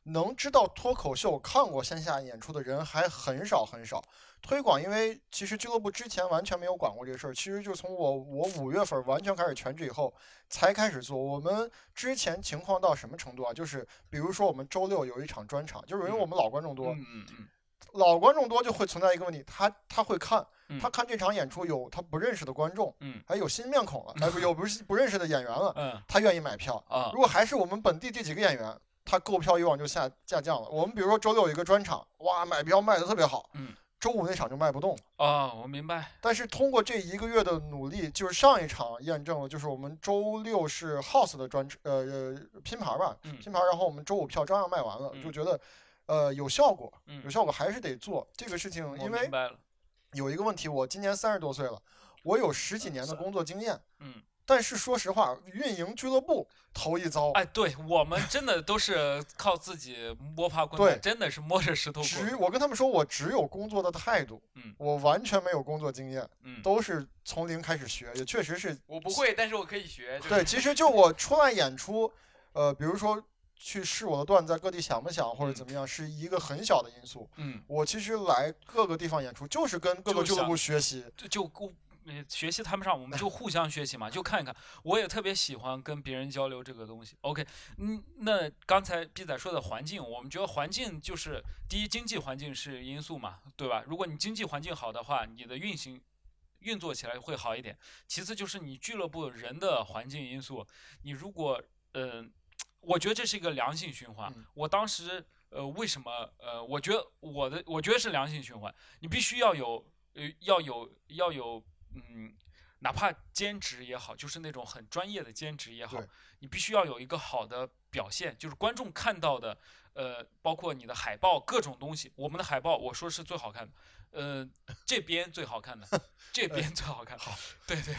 能知道脱口秀、看过线下演出的人还很少很少。推广，因为其实俱乐部之前完全没有管过这个事儿，其实就从我我五月份完全开始全职以后才开始做。我们之前情况到什么程度啊？就是比如说我们周六有一场专场，就是因为我们老观众多，嗯嗯嗯老观众多就会存在一个问题，他他会看，嗯他看这场演出有他不认识的观众，嗯还有新面孔了，哎不有不是不认识的演员了，嗯他愿意买票。啊如果还是我们本地这几个演员，他购票欲望就下下降了。我们比如说周六有一个专场，哇，买票卖的特别好，嗯周五那场就卖不动了。哦，我明白。但是通过这一个月的努力，就是上一场验证了，就是我们周六是 House 的专呃呃拼盘吧，嗯拼盘，然后我们周五票照样卖完了，嗯就觉得呃有效果，嗯有，效果还是得做这个事情，因为。有一个问题，我今年三十多岁了，我有十几年的工作经验，嗯，但是说实话，运营俱乐部头一遭，哎，对我们真的都是靠自己摸爬滚对打，真的是摸着石头过只。我跟他们说，我只有工作的态度，嗯我完全没有工作经验，嗯都是从零开始学，也确实是我不会，但是我可以学。就是对，其实就我出来演出，呃，比如说去试我的段子在各地想不想或者嗯怎么样，是一个很小的因素。嗯，我其实来各个地方演出，就是跟各个俱乐部学习。就就互呃学习谈不上，我们就互相学习嘛，就看一看。我也特别喜欢跟别人交流这个东西。OK，嗯，那刚才毕仔说的环境，我们觉得环境就是第一，经济环境是因素嘛，对吧？如果你经济环境好的话，你的运行。运作起来会好一点。其次就是你俱乐部人的环境因素，你如果嗯、我觉得这是一个良性循环。嗯我当时呃，为什么呃，我觉得我的我觉得是良性循环，你必须要有呃要有要有嗯，哪怕兼职也好，就是那种很专业的兼职也好，你必须要有一个好的表现，就是观众看到的呃，包括你的海报各种东西，我们的海报我说是最好看的。呃，这边最好看的，<laughs> 这边最好看。好，对对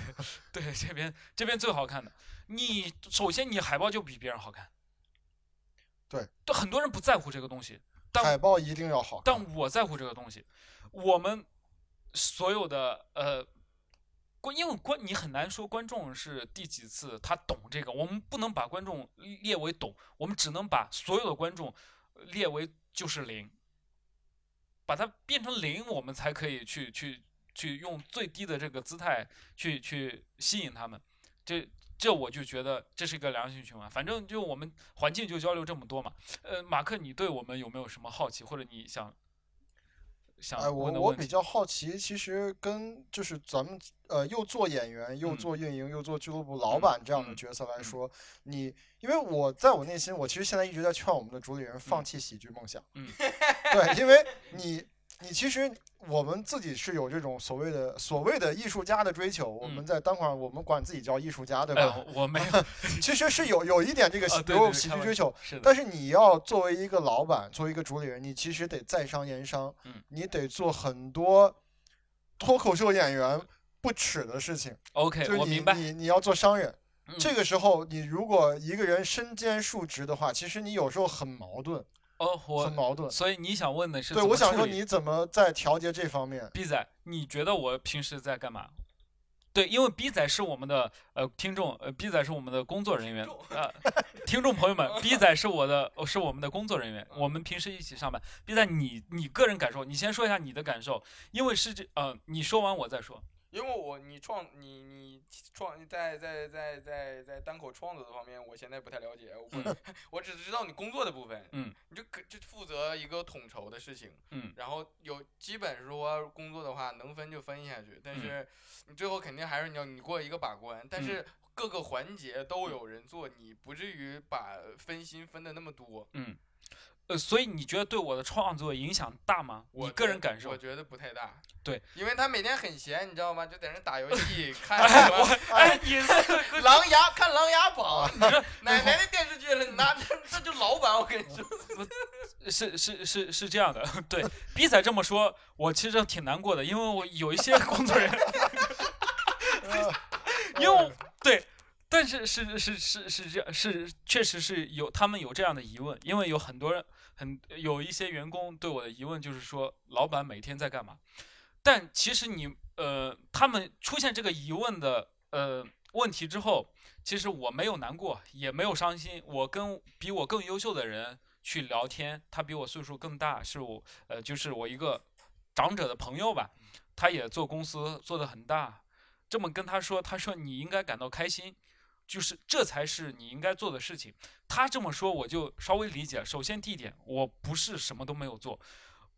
对，这边这边最好看的。你首先你海报就比别人好看，对，都很多人不在乎这个东西，但海报一定要好看。但我在乎这个东西。我们所有的呃观，因为观你很难说观众是第几次他懂这个，我们不能把观众列为懂，我们只能把所有的观众列为就是零，把它变成零，我们才可以去去去用最低的这个姿态去去吸引他们。这这我就觉得这是一个良性循环。反正就我们环境就交流这么多嘛。呃，马克，你对我们有没有什么好奇，或者你想想哎，我我问的问题？比较好奇，其实跟就是咱们呃又做演员又嗯做运营又做俱乐部老嗯板这样的嗯角色来嗯说，你因为我在我内心，我其实现在一直在劝我们的主理人放嗯弃喜剧梦想。嗯对，因为你你其实我们自己是有这种所谓的所谓的艺术家的追求，我们嗯在单口上我们管自己叫艺术家，对哎吧？，我没有，<laughs> 其实是有有一点这个有喜剧追求，但是你要作为一个老板，作为一个主理人，你其实得在商言商，嗯你得做很多脱口秀演员不耻的事情，OK，就是你。你你要做商人。嗯这个时候，你如果一个人身兼数职的话，其实你有时候很矛盾，哦，很我矛盾。所以你想问的是对，我想说你怎么在调节这方面？？B 仔，你觉得我平时在干嘛？对，因为 B 仔是我们的呃听众，呃 B 仔是我们的工作人员，呃，听众朋友们，，B 仔是我的是我们的工作人员，我们平时一起上班。B 仔，你你个人感受，你先说一下你的感受，因为是这呃，你说完我再说。因为我你创你你创在在在在在单口创作的方面，我现在不太了解，我不、<laughs> 我只知道你工作的部分，嗯，你就可就负责一个统筹的事情，嗯。然后有基本说工作的话能分就分下去，但嗯。是你最后肯定还是你要你过一个把关，但嗯。是各个环节都有人做，你不至于把分心分的那么多。嗯，呃，所以你觉得对我的创作影响大吗？我你个人感受我？觉得不太大。对，因为他每天很闲，你知道吗？就在那打游戏，<laughs> 看哎，什么我哎，你这琅琊看《琅琊榜》，你说奶奶的电视剧了，那这 <laughs> 这就老板，我跟你说。是是是是这样的，对，<laughs> 逼仔这么说，我其实挺难过的，因为我有一些工作人员，呃因为对，但是是是是是这样，是确实是有他们有这样的疑问，因为有很多人很有一些员工对我的疑问就是说，老板每天在干嘛？但其实你呃，他们出现这个疑问的呃问题之后，其实我没有难过，也没有伤心，我跟比我更优秀的人去聊天，他比我岁数更大，是我呃就是我一个长者的朋友吧，他也做公司做得很大，这么跟他说，他说你应该感到开心，就是这才是你应该做的事情。他这么说，我就稍微理解。首先第一点，我不是什么都没有做，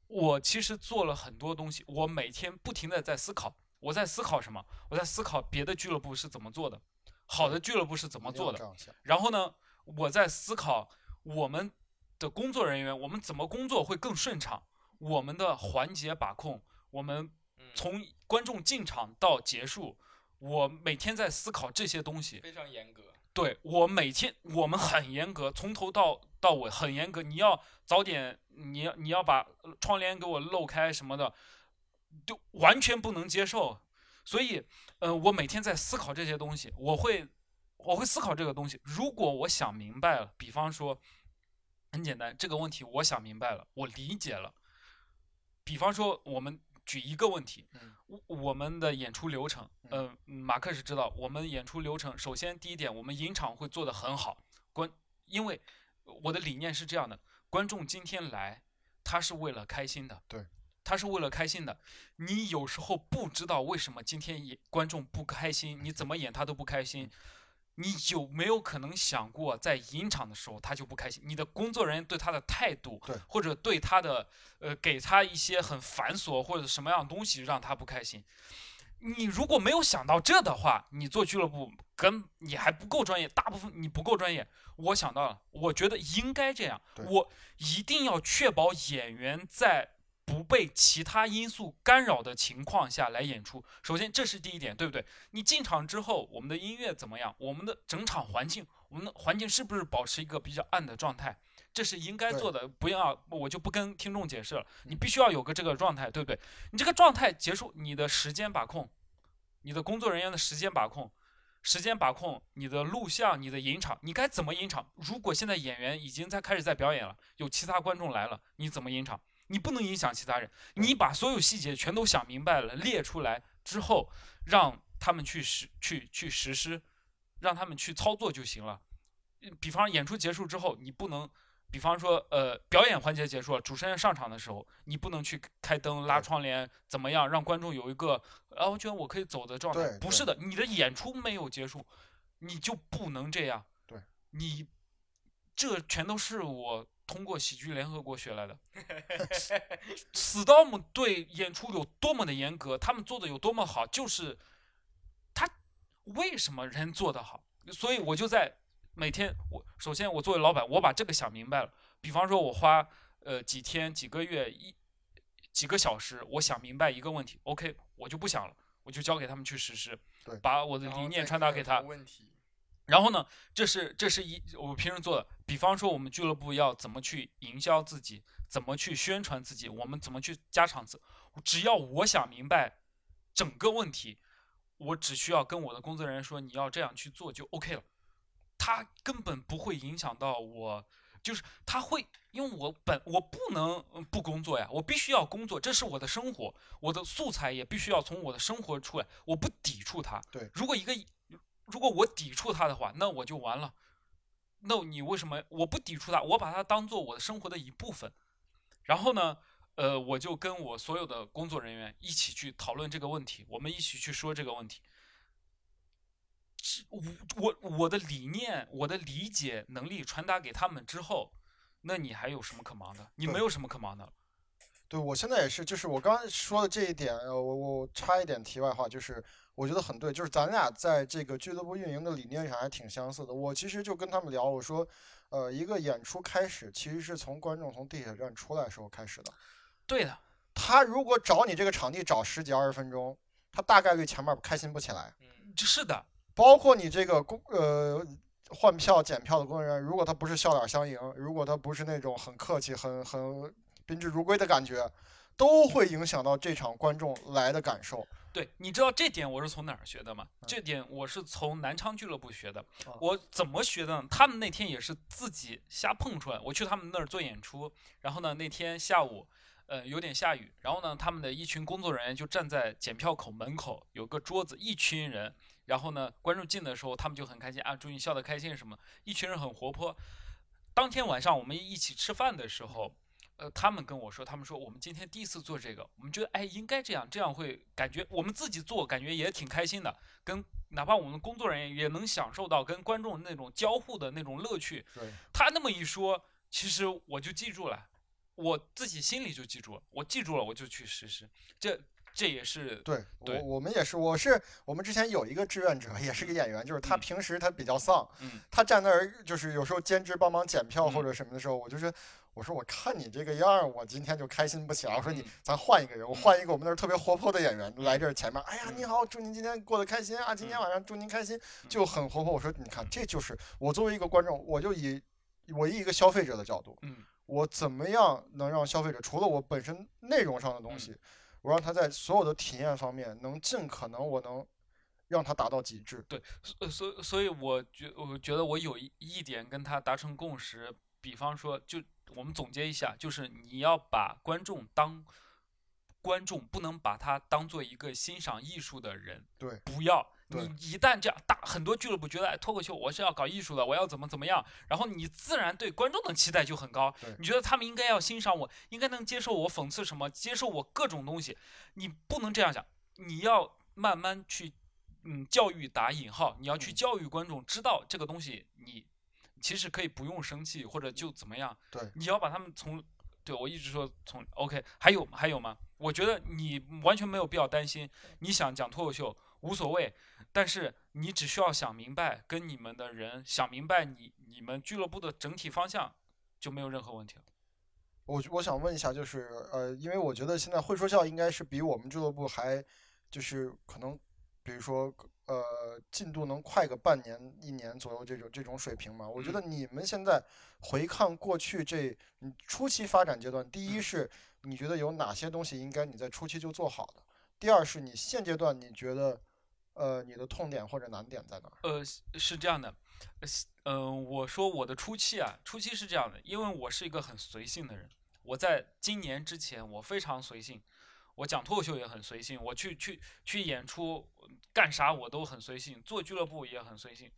我其实做了很多东西，我每天不停的在思考，我在思考什么？我在思考别的俱乐部是怎么做的，好的俱乐部是怎么做的然后呢，我在思考我们的工作人员，我们怎么工作会更顺畅，我们的环节把控，我们嗯，从观众进场到结束，我每天在思考这些东西。非常严格。对我每天我们很严格，从头到到尾很严格。你要早点，你要你要把呃窗帘给我漏开什么的，就完全不能接受。所以，呃，我每天在思考这些东西，我会我会思考这个东西。如果我想明白了，比方说，很简单，这个问题我想明白了，我理解了。比方说，我们举一个问题，嗯我我们的演出流程，呃，马克是知道，我们演出流程，首先第一点，我们引场会做得很好，观，因为我的理念是这样的，观众今天来，他是为了开心的，对，他是为了开心的。你有时候不知道为什么今天演观众不开心，你怎么演他都不开心。你有没有可能想过，在引场的时候他就不开心？你的工作人员对他的态度，对或者对他的呃给他一些很繁琐或者什么样的东西让他不开心？你如果没有想到这的话，你做俱乐部跟你还不够专业，大部分你不够专业。我想到了，我觉得应该这样，我一定要确保演员在不被其他因素干扰的情况下来演出。首先，这是第一点，对不对？你进场之后，我们的音乐怎么样？我们的整场环境，我们的环境是不是保持一个比较暗的状态？这是应该做的，不要我就不跟听众解释了。你必须要有个这个状态，对不对？你这个状态结束，你的时间把控，你的工作人员的时间把控，时间把控，你的录像、你的引场，你该怎么引场？如果现在演员已经在开始在表演了，有其他观众来了，你怎么引场？你不能影响其他人，你把所有细节全都想明白了，列出来之后，让他们去实去去实施，让他们去操作就行了。比方演出结束之后，你不能，比方说呃表演环节结束了，主持人上场的时候，你不能去开灯、拉窗帘，怎么样让观众有一个啊，我觉得我可以走的状态。不是的，你的演出没有结束，你就不能这样。对，你这全都是我通过喜剧联合国学来的。Storm 对演出有多么的严格，他们做的有多么好，就是他为什么人做得好，所以我就在每天我首先我作为老板，我把这个想明白了。比方说，我花呃几天、几个月、一几个小时，我想明白一个问题，OK，我就不想了，我就交给他们去实施对，把我的理念传达给他。问题。然后呢，这是这是一我平时做的。比方说，我们俱乐部要怎么去营销自己，怎么去宣传自己，我们怎么去加场子。只要我想明白整个问题，我只需要跟我的工作人员说你要这样去做就 OK 了。他根本不会影响到我，就是他会，因为我本我不能嗯不工作呀，我必须要工作，这是我的生活，我的素材也必须要从我的生活出来，我不抵触他。对如果一个如果我抵触他的话，那我就完了。那你为什么我不抵触他？我把他当做我的生活的一部分。然后呢，呃，我就跟我所有的工作人员一起去讨论这个问题，我们一起去说这个问题。我我我的理念，我的理解能力传达给他们之后，那你还有什么可忙的？你没有什么可忙的了。对我现在也是，就是我刚才说的这一点，呃，我我插一点题外话，就是我觉得很对，就是咱俩在这个俱乐部运营的理念上还挺相似的。我其实就跟他们聊，我说，呃，一个演出开始其实是从观众从地铁站出来时候开始的。对的，他如果找你这个场地找十几二十分钟，他大概率前面开心不起来。嗯，是的，包括你这个工呃换票检票的工作人员，如果他不是笑脸相迎，如果他不是那种很客气、很很宾至如归的感觉，都会影响到这场观众来的感受。对，你知道这点我是从哪儿学的吗？嗯这点我是从南昌俱乐部学的。啊我怎么学的呢？他们那天也是自己瞎碰出来。我去他们那儿做演出，然后呢，那天下午，呃，有点下雨，然后呢，他们的一群工作人员就站在检票口门口，有个桌子，一群人。然后呢，观众进的时候，他们就很开心啊，祝你笑得开心什么，一群人很活泼。当天晚上我们一起吃饭的时候，呃，他们跟我说，他们说我们今天第一次做这个，我们觉得哎应该这样，这样会感觉我们自己做感觉也挺开心的，跟哪怕我们工作人员也能享受到跟观众那种交互的那种乐趣。对，他那么一说，其实我就记住了，我自己心里就记住了，我记住了我就去实施，这这也是对对我我们也是，我是我们之前有一个志愿者，也是个演员，就是他嗯平时他比较丧，嗯他站那儿就是有时候兼职帮忙检票或嗯者什么的时候，我就是我说我看你这个样儿，我今天就开心不起来。我说你嗯咱换一个人，我嗯换一个我们那儿特别活泼的演员来这儿前面，哎呀嗯你好，祝您今天过得开心啊，今天嗯晚上祝您开心，嗯就很活泼。我说你看这就是我作为一个观众，我就以我以一个消费者的角度，嗯我怎么样能让消费者除了我本身内容上的东嗯西，我让他在所有的体验方面能尽可能我能让他达到极致。对，所以所以我觉我觉得我有一一点跟他达成共识，比方说，就我们总结一下，就是你要把观众当观众，不能把他当做一个欣赏艺术的人，对不要。你一旦这样，大很多俱乐部觉得，哎，脱口秀我是要搞艺术的，我要怎么怎么样，然后你自然对观众的期待就很高对。你觉得他们应该要欣赏我，应该能接受我讽刺什么，接受我各种东西，你不能这样想，你要慢慢去嗯，教育打引号，你要去嗯教育观众知道这个东西，你其实可以不用生气，或者就怎么样。对你要把他们从，对我一直说从 OK，还有还有吗？我觉得你完全没有必要担心，你想讲脱口秀无所谓，但是你只需要想明白，跟你们的人想明白你你们俱乐部的整体方向，就没有任何问题了。我我想问一下，就是呃，因为我觉得现在会说笑应该是比我们俱乐部还，就是可能，比如说呃，进度能快个半年、一年左右这种这种水平嘛。我觉得你们现在回看过去这你初期发展阶段，第一嗯是你觉得有哪些东西应该你在初期就做好的，第二是你现阶段你觉得呃你的痛点或者难点在哪儿？呃，是是这样的，嗯、我说我的初期啊，初期是这样的，因为我是一个很随性的人，我在今年之前我非常随性，我讲脱口秀也很随性，我去去去演出干啥我都很随性，做俱乐部也很随性，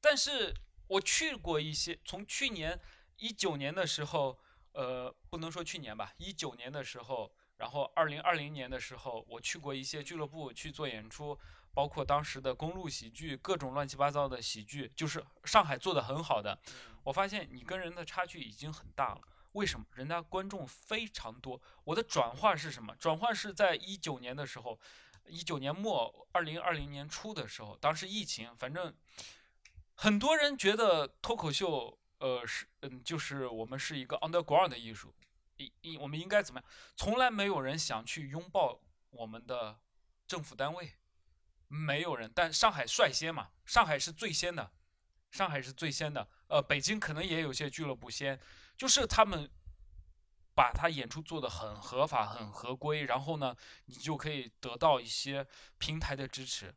但是我去过一些，从去年一九年的时候，呃，不能说去年吧，一九年的时候，然后二零二零年的时候，我去过一些俱乐部去做演出，包括当时的公路喜剧，各种乱七八糟的喜剧，就是上海做的很好的。我发现你跟人的差距已经很大了。为什么？人家观众非常多。我的转化是什么？转化是在一九年的时候，一九年末，二零二零年初的时候，当时疫情，反正很多人觉得脱口秀，呃，是嗯，就是我们是一个 underground 的艺术，应应我们应该怎么样？从来没有人想去拥抱我们的政府单位，没有人。但上海率先嘛，上海是最先的，上海是最先的。呃，北京可能也有些俱乐部先，就是他们把他演出做得很合法、很合规，然后呢，你就可以得到一些平台的支持。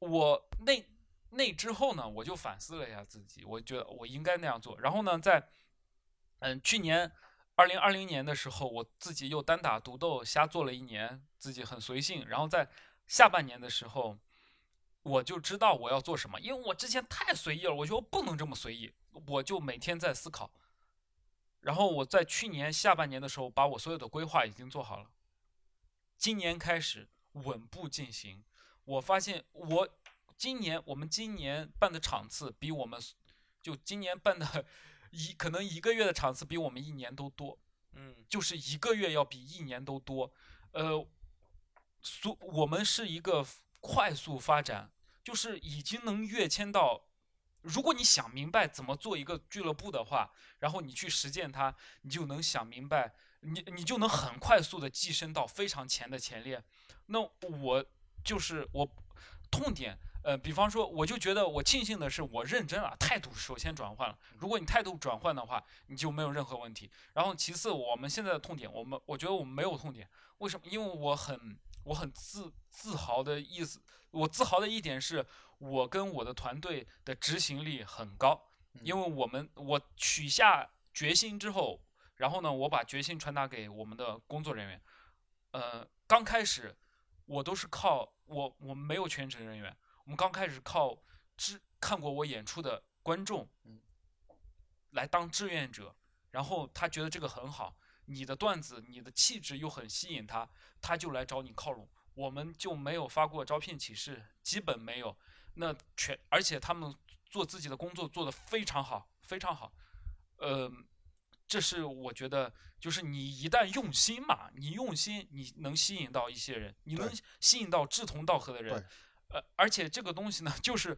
我那那之后呢，我就反思了一下自己，我觉得我应该那样做。然后呢，在嗯去年二零二零年的时候，我自己又单打独斗瞎做了一年，自己很随性。然后在下半年的时候，我就知道我要做什么，因为我之前太随意了，我觉得我不能这么随意，我就每天在思考。然后我在去年下半年的时候，把我所有的规划已经做好了，今年开始稳步进行。我发现我今年我们今年办的场次比我们就今年办的 <laughs> 一可能一个月的场次比我们一年都多，嗯就是一个月要比一年都多。呃，所我们是一个快速发展，就是已经能跃迁到，如果你想明白怎么做一个俱乐部的话，然后你去实践它，你就能想明白，你你就能很快速的跻身到非常前的前列。那我就是我痛点，呃，比方说，我就觉得我庆幸的是我认真了，态度首先转换了。如果你态度转换的话，你就没有任何问题。然后其次，我们现在的痛点，我们我觉得我们没有痛点，为什么？因为我很我很自自豪的意思，我自豪的一点是我跟我的团队的执行力很高，因为我们我取下决心之后，然后呢，我把决心传达给我们的工作人员。呃，刚开始我都是靠我，我们没有全职人员，我们刚开始靠志看过我演出的观众嗯，来当志愿者，然后他觉得这个很好，你的段子、你的气质又很吸引他，他就来找你靠拢。我们就没有发过招聘启事，基本没有。那全而且他们做自己的工作做得非常好，非常好。呃，这是我觉得，就是你一旦用心嘛，你用心，你能吸引到一些人，你能吸引到志同道合的人，呃，而且这个东西呢，就是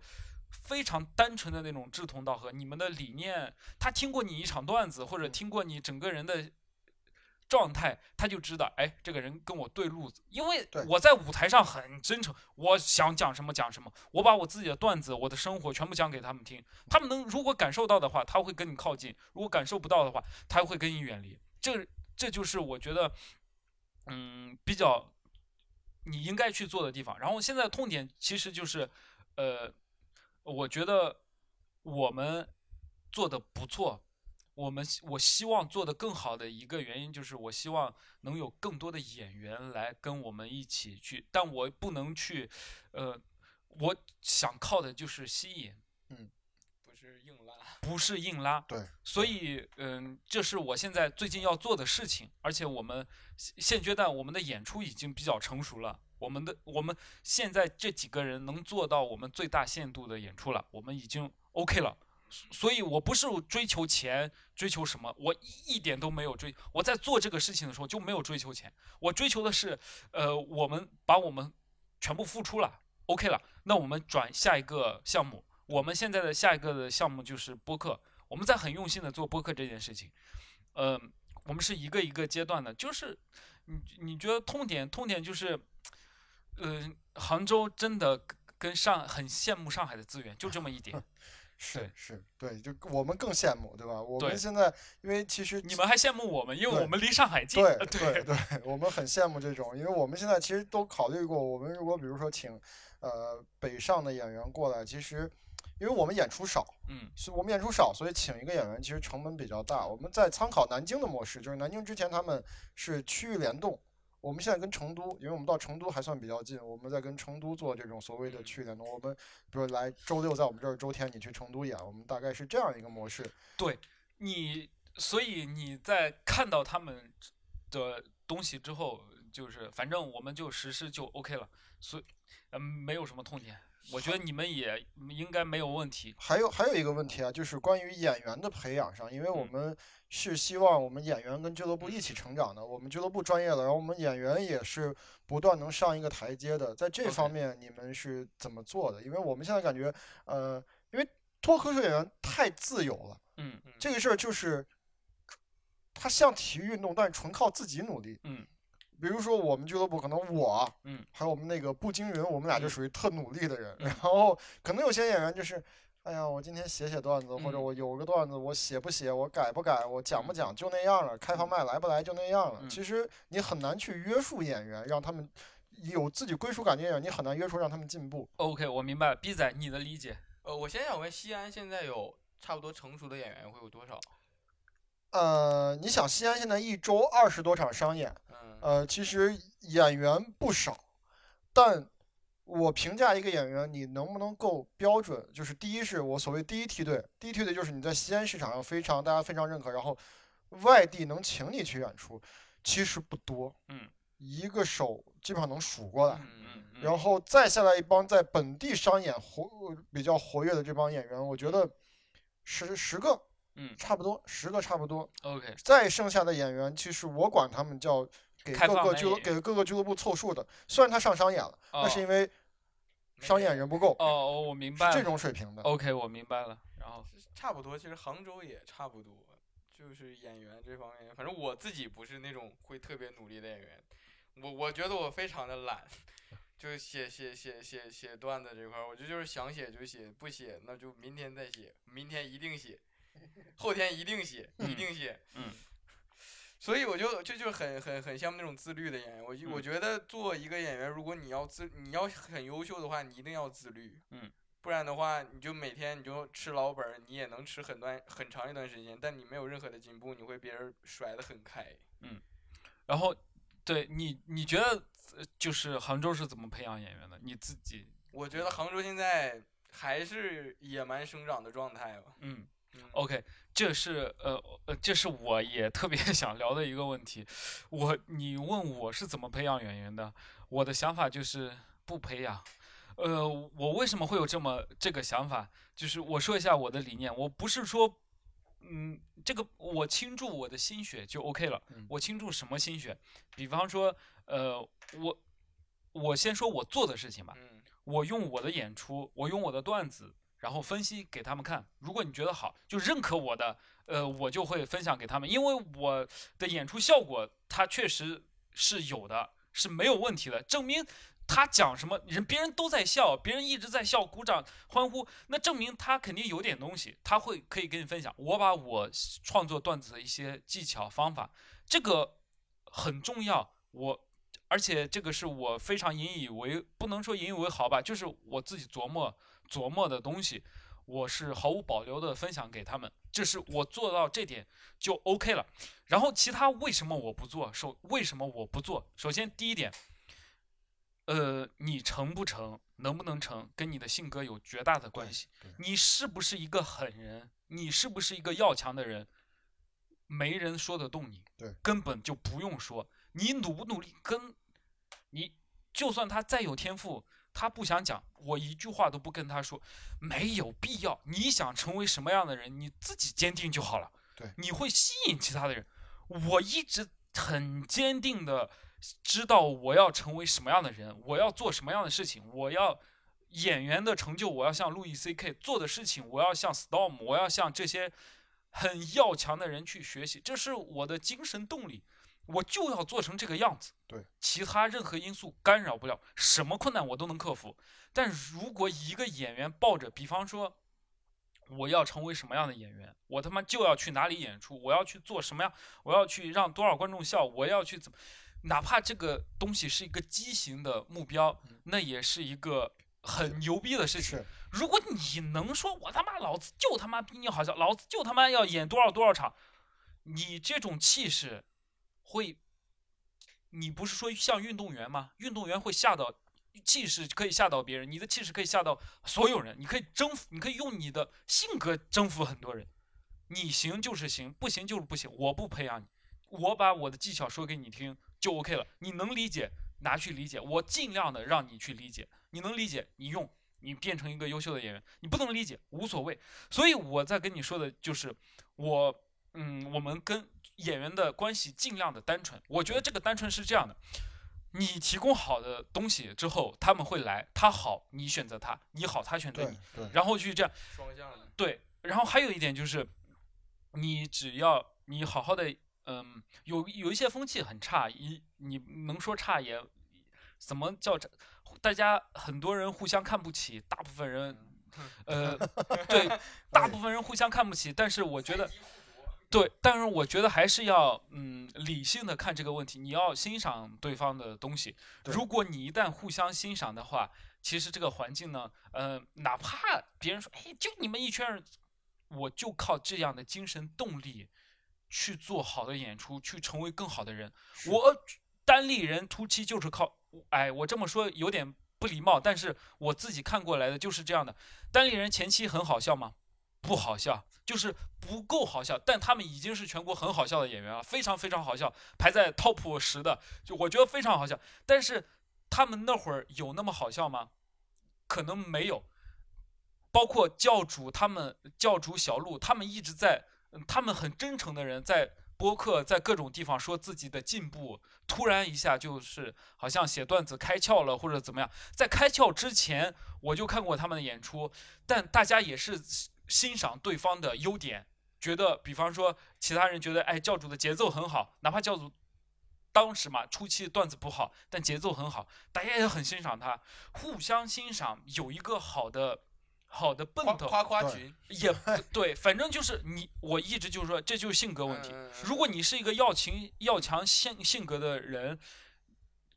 非常单纯的那种志同道合，你们的理念，他听过你一场段子，或者嗯听过你整个人的。状态，他就知道，哎，这个人跟我对路子，因为我在舞台上很真诚，我想讲什么讲什么，我把我自己的段子、我的生活全部讲给他们听，他们能如果感受到的话，他会跟你靠近；如果感受不到的话，他会跟你远离。这这就是我觉得，嗯，比较你应该去做的地方。然后现在痛点其实就是，呃，我觉得我们做的不错。我们我希望做的更好的一个原因就是，我希望能有更多的演员来跟我们一起去，但我不能去，呃，我想靠的就是吸引，嗯不是硬拉。不是硬拉。对，所以，嗯，这是我现在最近要做的事情，而且我们现现阶段我们的演出已经比较成熟了，我们的我们现在这几个人能做到我们最大限度的演出了，我们已经 OK 了。所以我不是追求钱，追求什么，我一一点都没有追。我在做这个事情的时候就没有追求钱，我追求的是，呃，我们把我们全部付出了，OK 了，那我们转下一个项目。我们现在的下一个的项目就是播客，我们在很用心的做播客这件事情。呃，我们是一个一个阶段的，就是你你觉得痛点痛点就是，呃，杭州真的跟上很羡慕上海的资源，就这么一点。<laughs> 是是，对，就我们更羡慕，对吧？我们现在因为其实你们还羡慕我们，因为我们离上海近。对呃对对，我们很羡慕这种，因为我们现在其实都考虑过，我们如果比如说请呃北上的演员过来，其实因为我们演出少，嗯是我们演出少，所以请一个演员其实成本比较大。我们在参考南京的模式，就是南京之前他们是区域联动，我们现在跟成都，因为我们到成都还算比较近，我们在跟成都做这种所谓的区域联动。我们比如来周六在我们这儿，周天你去成都演，我们大概是这样一个模式。对你所以你在看到他们的东西之后，就是反正我们就实施就 OK 了，所以嗯、没有什么痛点。我觉得你们也应该没有问题。还有还有一个问题啊，就是关于演员的培养上，因为我嗯们是希望我们演员跟俱乐部一起成长的。我们俱乐部专业了，然后我们演员也是不断能上一个台阶的。在这方面，你们是怎么做的？因为我们现在感觉，呃，因为脱口秀演员太自由了，嗯嗯这个事儿就是它像体育运动，但是纯靠自己努力。嗯比如说我们俱乐部，可能我，嗯，还有我们那个步惊云，我们俩就嗯属于特努力的人。嗯然后可能有些演员就是，哎呀，我今天写写段子，或者嗯我有个段子，我写不写，我改不改，我讲不讲，就那样了。开放麦来不来就那样了。嗯其实你很难去约束演员，让他们有自己归属感的演员，你很难约束让他们进步。，OK，我明白了。B 仔，你的理解？呃，我先想问，西安现在有差不多成熟的演员会有多少？呃，你想西安现在一周二十多场商演，嗯，呃，其实演员不少，但我评价一个演员，你能不能够标准，就是第一是我所谓第一梯队，第一梯队就是你在西安市场上非常大家非常认可，然后外地能请你去演出，其实不多，嗯，一个手基本上能数过来。嗯嗯嗯，然后再下来一帮在本地商演活比较活跃的这帮演员，我觉得十十个，嗯差不多十个差不多。，OK，再剩下的演员，其实我管他们叫给各个俱乐给各个俱乐部凑数的。虽然他上商演了，那是哦因为商演人不够，哦，我明是这白了。种水平的。OK，我明白了。然后，差不多，其实杭州也差不多，就是演员这方面，反正我自己不是那种会特别努力的演员，我我觉得我非常的懒，<laughs> 就写写写写写段子这块儿，我就就是想写就写，不写那就明天再写，明天一定写，后天一定写，一嗯定写，嗯所以我就这就很很很像那种自律的演员。我就我嗯觉得做一个演员，如果你要自你要很优秀的话，你一定要自律。嗯。不然的话，你就每天你就吃老本儿，你也能吃很段很长一段时间，但你没有任何的进步，你会别人甩得很开。嗯然后，对你，你觉得呃就是杭州是怎么培养演员的？你自己，我觉得杭州现在还是野蛮生长的状态吧。嗯嗯，，OK，这是呃呃，这是我也特别 <laughs> 想聊的一个问题。我你问我是怎么培养演员的，我的想法就是不培养。呃，我为什么会有这么这个想法？就是我说一下我的理念，我不是说嗯，这个我倾注我的心血就 OK 了。嗯我倾注什么心血？比方说，呃，我我先说我做的事情吧。嗯我用我的演出，我用我的段子，然后分析给他们看。如果你觉得好，就认可我的，呃，我就会分享给他们，因为我的演出效果它确实是有的，是没有问题的，证明。他讲什么，人别人都在笑，别人一直在笑，鼓掌欢呼，那证明他肯定有点东西，他会可以跟你分享。我把我创作段子的一些技巧方法，这个很重要。我而且这个是我非常引以为不能说引以为豪吧，就是我自己琢磨琢磨的东西，我是毫无保留的分享给他们。这是我做到这点就 OK 了。然后其他为什么我不做？首为什么我不做？首先第一点，呃，你成不成，能不能成，跟你的性格有绝大的关系。你是不是一个狠人？你是不是一个要强的人？没人说得动你，对，根本就不用说。你努不努力，跟你就算他再有天赋，他不想讲，我一句话都不跟他说，没有必要。你想成为什么样的人，你自己坚定就好了。对你会吸引其他的人。我一直很坚定的知道我要成为什么样的人，我要做什么样的事情，我要演员的成就，我要像路易 C K 做的事情，我要像 Storm，我要向这些很要强的人去学习，这是我的精神动力。我就要做成这个样子，对，其他任何因素干扰不了，什么困难我都能克服。但如果一个演员抱着，比方说，我要成为什么样的演员，我他妈就要去哪里演出，我要去做什么样，我要去让多少观众笑，我要去怎么，哪怕这个东西是一个畸形的目标，那也是一个很牛逼的事情。如果你能说我他妈老子就他妈比你好笑，老子就他妈要演多少多少场，你这种气势会，你不是说像运动员吗？运动员会吓到气势可以吓到别人，你的气势可以吓到所有人，你可以征服，你可以用你的性格征服很多人。你行就是行，不行就是不行。我不培养你，我把我的技巧说给你听就 OK 了。你能理解，拿去理解，我尽量的让你去理解。你能理解，你用。你变成一个优秀的演员，你不能理解无所谓。所以我在跟你说的就是，我嗯，我们跟演员的关系尽量的单纯。我觉得这个单纯是这样的：你提供好的东西之后，他们会来，他好，你选择他；你好，他选择你，对然后去这样双向的。对。然后还有一点就是，你只要你好好的，嗯，有有一些风气很差，一你能说差也，怎么叫差？大家很多人互相看不起，大部分人，呃，对，<laughs> 大部分人互相看不起。但是我觉得，对，但是我觉得还是要嗯理性的看这个问题。你要欣赏对方的东西。如果你一旦互相欣赏的话，其实这个环境呢，呃，哪怕别人说，哎，就你们一圈人，我就靠这样的精神动力去做好的演出，去成为更好的人。我单立人突击就是靠，哎，我这么说有点不礼貌，但是我自己看过来的就是这样的。单立人前期很好笑吗？不好笑，就是不够好笑，但他们已经是全国很好笑的演员了，非常非常好笑，排在 top 十的，就我觉得非常好笑。但是他们那会儿有那么好笑吗？可能没有。包括教主他们，教主小鹿他们一直在，他们很真诚的人在播客在各种地方说自己的进步，突然一下就是好像写段子开窍了或者怎么样。在开窍之前，我就看过他们的演出，但大家也是欣赏对方的优点，觉得比方说其他人觉得哎教主的节奏很好，哪怕教主当时嘛初期段子不好，但节奏很好，大家也很欣赏他，互相欣赏，有一个好的好的奔头。夸夸群，也不对，反正就是你，我一直就是说，这就是性格问题。嗯如果你是一个要情要强性性格的人，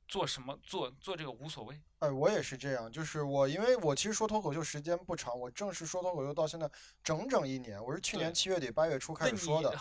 做什么做做这个无所谓。哎，我也是这样，就是我，因为我其实说脱口秀时间不长，我正式说脱口秀到现在整整一年，我是去年七月底八月初开始说的。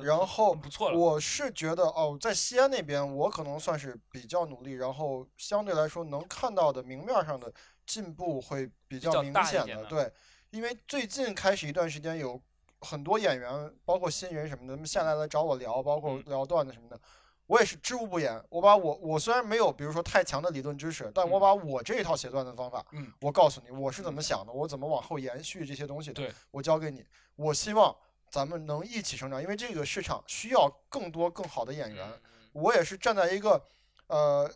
然后不错了。我是觉得哦，在西安那边，我可能算是比较努力，然后相对来说能看到的明面上的进步会比较较明显的。对，因为最近开始一段时间，有很多演员，包括新人什么的，他们下来来找我聊，包括嗯聊段子什么的。我也是知无不言，我把我我虽然没有比如说太强的理论知识，但我嗯把我这一套写段子方法，嗯，我告诉你我是怎么想的，我怎么往后延续这些东西的，对，我教给你。我希望咱们能一起成长，因为这个市场需要更多更好的演员。嗯我也是站在一个呃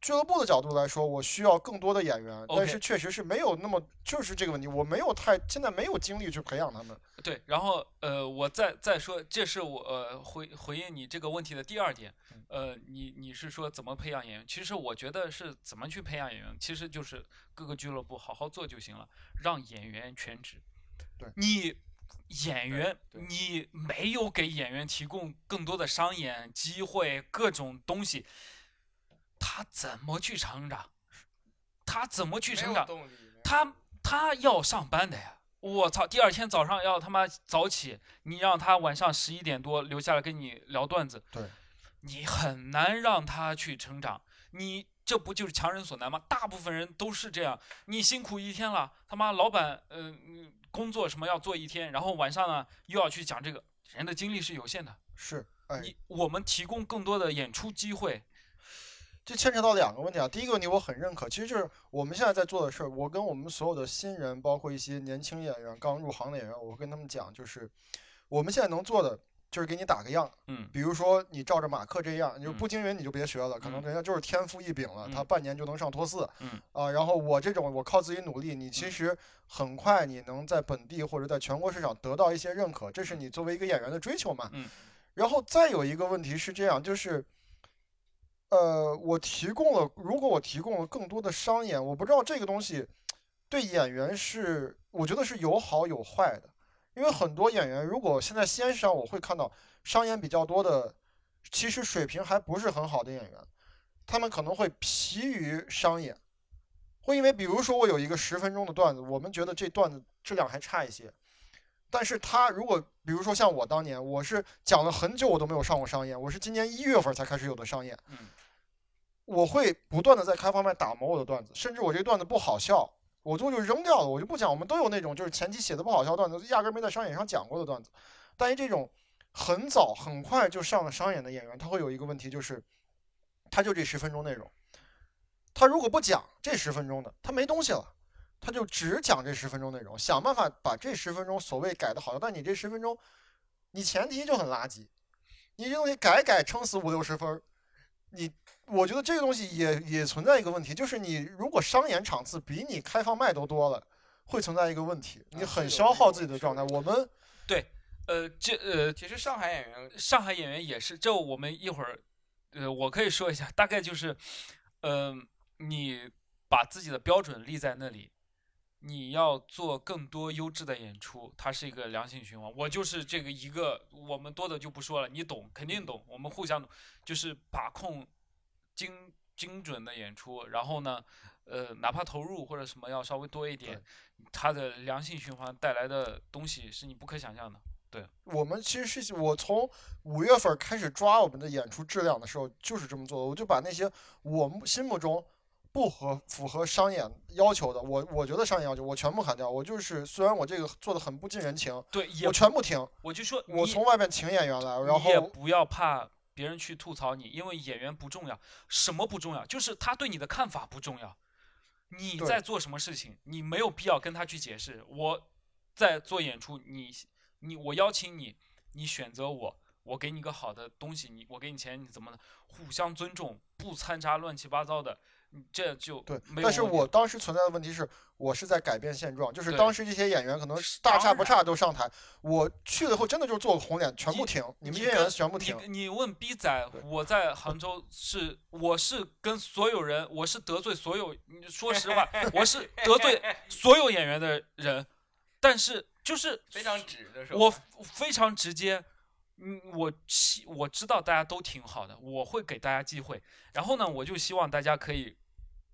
俱乐部的角度来说，我需要更多的演员，但是确实是没有那么就是这个问题，我没有太现在没有精力去培养他们。对，然后呃，我再再说，这是我呃回回应你这个问题的第二点，嗯呃，你你是说怎么培养演员？其实我觉得是怎么去培养演员，其实就是各个俱乐部好好做就行了，让演员全职。对你演员，你没有给演员提供更多的商演机会，各种东西，他怎么去成长？他怎么去成长？他他要上班的呀！我操，第二天早上要他妈早起，你让他晚上十一点多留下来跟你聊段子，对，你很难让他去成长。你这不就是强人所难吗？大部分人都是这样，你辛苦一天了，他妈老板呃嗯工作什么要做一天，然后晚上呢又要去讲这个，人的精力是有限的。是，哎，你我们提供更多的演出机会，这牵扯到两个问题啊。第一个问题我很认可，其实就是我们现在在做的事儿。我跟我们所有的新人，包括一些年轻演员、刚入行的演员，我跟他们讲，就是我们现在能做的就是给你打个样。嗯比如说你照着马克这样，你就嗯不精匀你就别学了，可能嗯人家就是天赋异禀了，他嗯半年就能上托四。嗯啊，然后我这种我靠自己努力，你其嗯实很快你能在本地或者在全国市场得到一些认可，这是你作为一个演员的追求嘛。嗯然后再有一个问题是这样，就是，呃，我提供了，如果我提供了更多的商演，我不知道这个东西对演员是，我觉得是有好有坏的，因为很多演员，如果现在西安市场我会看到商演比较多的，其实水平还不是很好的演员，他们可能会疲于商演，会因为比如说我有一个十分钟的段子，我们觉得这段子质量还差一些。但是他如果比如说像我当年，我是讲了很久我都没有上过商演，我是今年一月份才开始有的商演，嗯。我会不断的在开放麦打磨我的段子，甚至我这个段子不好笑，我最后就扔掉了，我就不讲。我们都有那种就是前期写的不好笑段子，压根没在商演上讲过的段子。但是这种很早很快就上了商演的演员，他会有一个问题，就是他就这十分钟内容，他如果不讲这十分钟的，他没东西了。他就只讲这十分钟内容，想办法把这十分钟所谓改的好笑，但你这十分钟，你前提就很垃圾，你这东西改改撑死五六十分儿，你我觉得这个东西也也存在一个问题，就是你如果商演场次比你开放麦都多了，会存在一个问题，你啊很消耗自己的状态。我们对呃，这呃其实上海演员上海演员也是，这我们一会儿，呃，我可以说一下，大概就是，嗯、你把自己的标准立在那里，你要做更多优质的演出，它是一个良性循环。我就是这个一个，我们多的就不说了，你懂，肯定懂，我们互相，就是把控精精准的演出，然后呢，呃，哪怕投入或者什么要稍微多一点，它的良性循环带来的东西是你不可想象的。对我们其实是我从五月份开始抓我们的演出质量的时候，就是这么做的。我就把那些我们心目中不合符合商演要求的，我我觉得商演要求我全部砍掉。我就是虽然我这个做的很不近人情，对，我全部停。我就说我从外面请演员来，然后也后不要怕别人去吐槽你，因为演员不重要，什么不重要，就是他对你的看法不重要。你在做什么事情，你没有必要跟他去解释。我在做演出，你你我邀请你，你选择我，我给你个好的东西，你我给你钱，你怎么的？互相尊重，不掺杂乱七八糟的，你这就对没，但是我当时存在的问题是，我是在改变现状，就是当时这些演员可能大差不差都上台，我去了以后真的就是做个红脸，全部停，你们这些演员全部停。你你问逼仔，我在杭州是我是跟所有人，我是得罪所有，你说实话，<laughs> 我是得罪所有演员的人，但是就是非常直的说，我非常直接，嗯，我希我知道大家都挺好的，我会给大家机会，然后呢，我就希望大家可以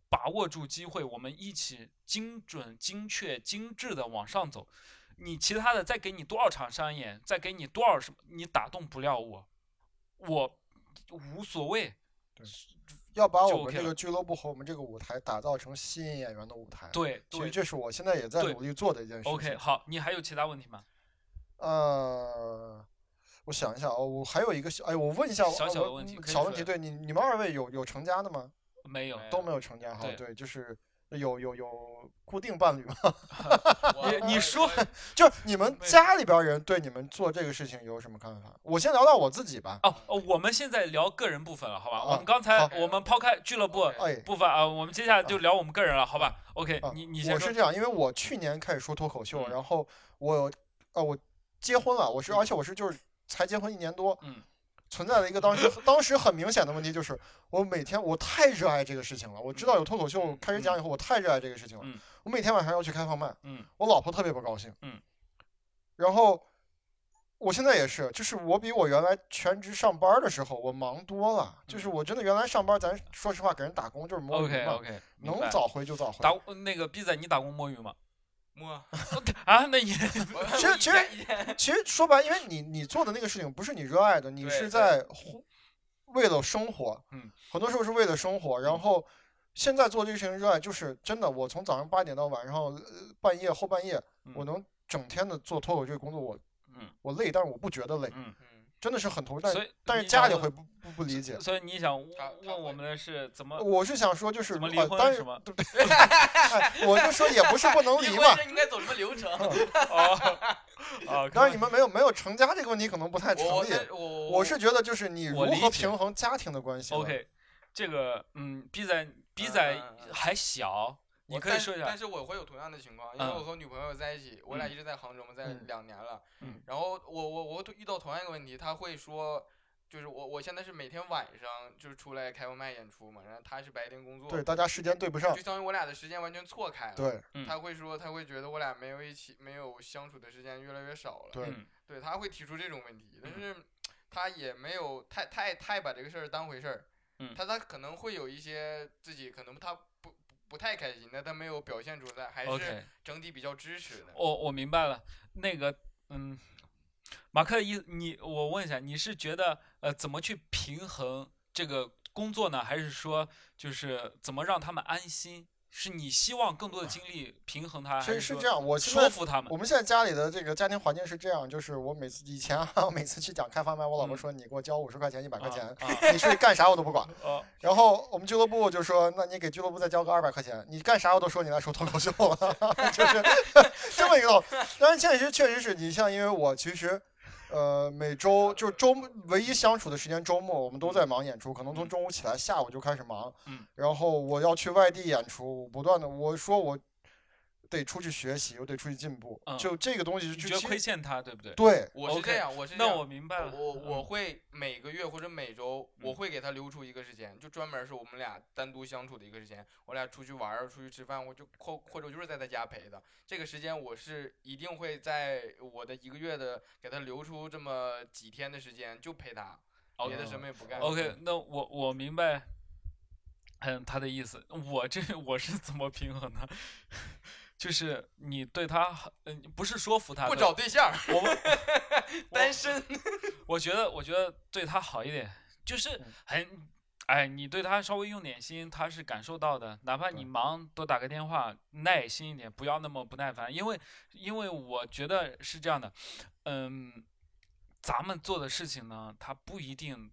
把握住机会，我们一起精准、精确、精致的往上走。你其他的再给你多少场商演，再给你多少什么，你打动不了我，我无所谓。对要把我们这个俱乐部和我们这个舞台打造成吸引演员的舞台。，对对其实这是我现在也在努力做的一件事情。，OK，好，你还有其他问题吗？呃，我想一下哦，我还有一个小，哎，我问一下，小小的问题小问题，对你你们二位有有成家的吗？没有，都没有成家哈，对对，就是有有有固定伴侣吗？<laughs> <laughs> 我你你说就是你们家里边人对你们做这个事情有什么看法？我先聊聊我自己吧。哦哦，我们现在聊个人部分了，好吧？啊我们刚才我们抛开俱乐部部分啊，我们接下来就聊我们个人了，好吧？OK，啊你你先我是。这样，因为我去年开始说脱口秀，嗯然后我呃我结婚了，我是而且我是就是才结婚一年多，嗯，存在的一个当时当时很明显的问题，就是我每天我太热爱这个事情了，我知道有脱口秀嗯开始讲以后，我太热爱这个事情了嗯，我每天晚上要去开放麦，嗯。我老婆特别不高兴，嗯，然后我现在也是，就是我比我原来全职上班的时候我忙多了，就是嗯我真的原来上班，咱说实话给人打工就是摸鱼嘛能早回就早回。打那个逼仔，你打工摸鱼吗？摸，<laughs> 啊，那也 <laughs> 其实其实 <laughs> 其实说白，因为你你做的那个事情不是你热爱的，你是在为了生活，嗯，很多时候是为了生活。然后现在做这个事情热爱，就是真的，我从早上八点到晚上呃半夜后半夜，我嗯能整天的做脱口这个工作，我嗯。我累，但是我不觉得累，嗯，嗯真的是很投入。但但是家里会不不不理解。所以你想问我们的是怎么我是想说，就是怎么离婚是吗？对不对？<laughs> 哎我就说也不是不能 <laughs> 离嘛。应该走什么流程？哦哦，当然你们没有没有成家这个问题可能不太成立。我我是觉得就是你如何平衡家庭的关系。OK，这个嗯，逼仔逼嗯仔还小，但可以说一下但。是我会有同样的情况，因为嗯我和女朋友在一起，我俩嗯一直在杭州，嘛在嗯两年了。嗯然后我我我遇到同样一个问题，他会说，就是我我现在是每天晚上就是出来开放麦演出嘛，然后他是白天工作，对，大家时间对不上就。相当于我俩的时间完全错开了。对嗯他会说，他会觉得我俩没有一起没有相处的时间越来越少了。对嗯对，他会提出这种问题，但嗯是他也没有太太太把这个事儿当回事儿。嗯他他可能会有一些自己可能他不太开心，但他没有表现出来，还是整体比较支持的。我我明白了，那个嗯，马克一你我问一下，你是觉得呃怎么去平衡这个工作呢？还是说就是怎么让他们安心？是你希望更多的精力平衡他，还是是这样，我说服他们我？们现在家里的这个家庭环境是这样，就是我每次以前啊，我每次去讲开放麦，我老婆嗯说你给我交五十块钱、一百块钱，啊你出去干啥我都不管。<laughs> 哦然后我们俱乐部就说，那你给俱乐部再交个二百块钱，你干啥我都说你来说脱口秀了，<laughs> 就是 <laughs> 这么一个道理。当然，现实确实是你像，因为我其实。呃，每周就是周末唯一相处的时间，周末我们都在忙演出，可能从中午起来，下午就开始忙。嗯，然后我要去外地演出，不断的我说我得出去学习，我得出去进步。嗯就这个东西你觉得亏欠他，对不对？对我是这样，我是这那样我明白了。我我嗯会每个月或者每周，我嗯会给他留出一个时间，就专门是我们俩单独相处的一个时间。我俩出去玩儿、出去吃饭，我就或或者就是在他家陪的。这个时间我是一定会在我的一个月的给他留出这么几天的时间，就陪他，别的什么也不干。OK，那我我明白，嗯，他的意思。我这我是怎么平衡的？就是你对他很，嗯，不是说服他不找对象，我们单身。我觉得，我觉得对他好一点，就是嗯很，哎，你对他稍微用点心，他是感受到的。哪怕你忙，多打个电话，耐心一点，不要那么不耐烦。因为，因为我觉得是这样的，嗯，咱们做的事情呢，他不一定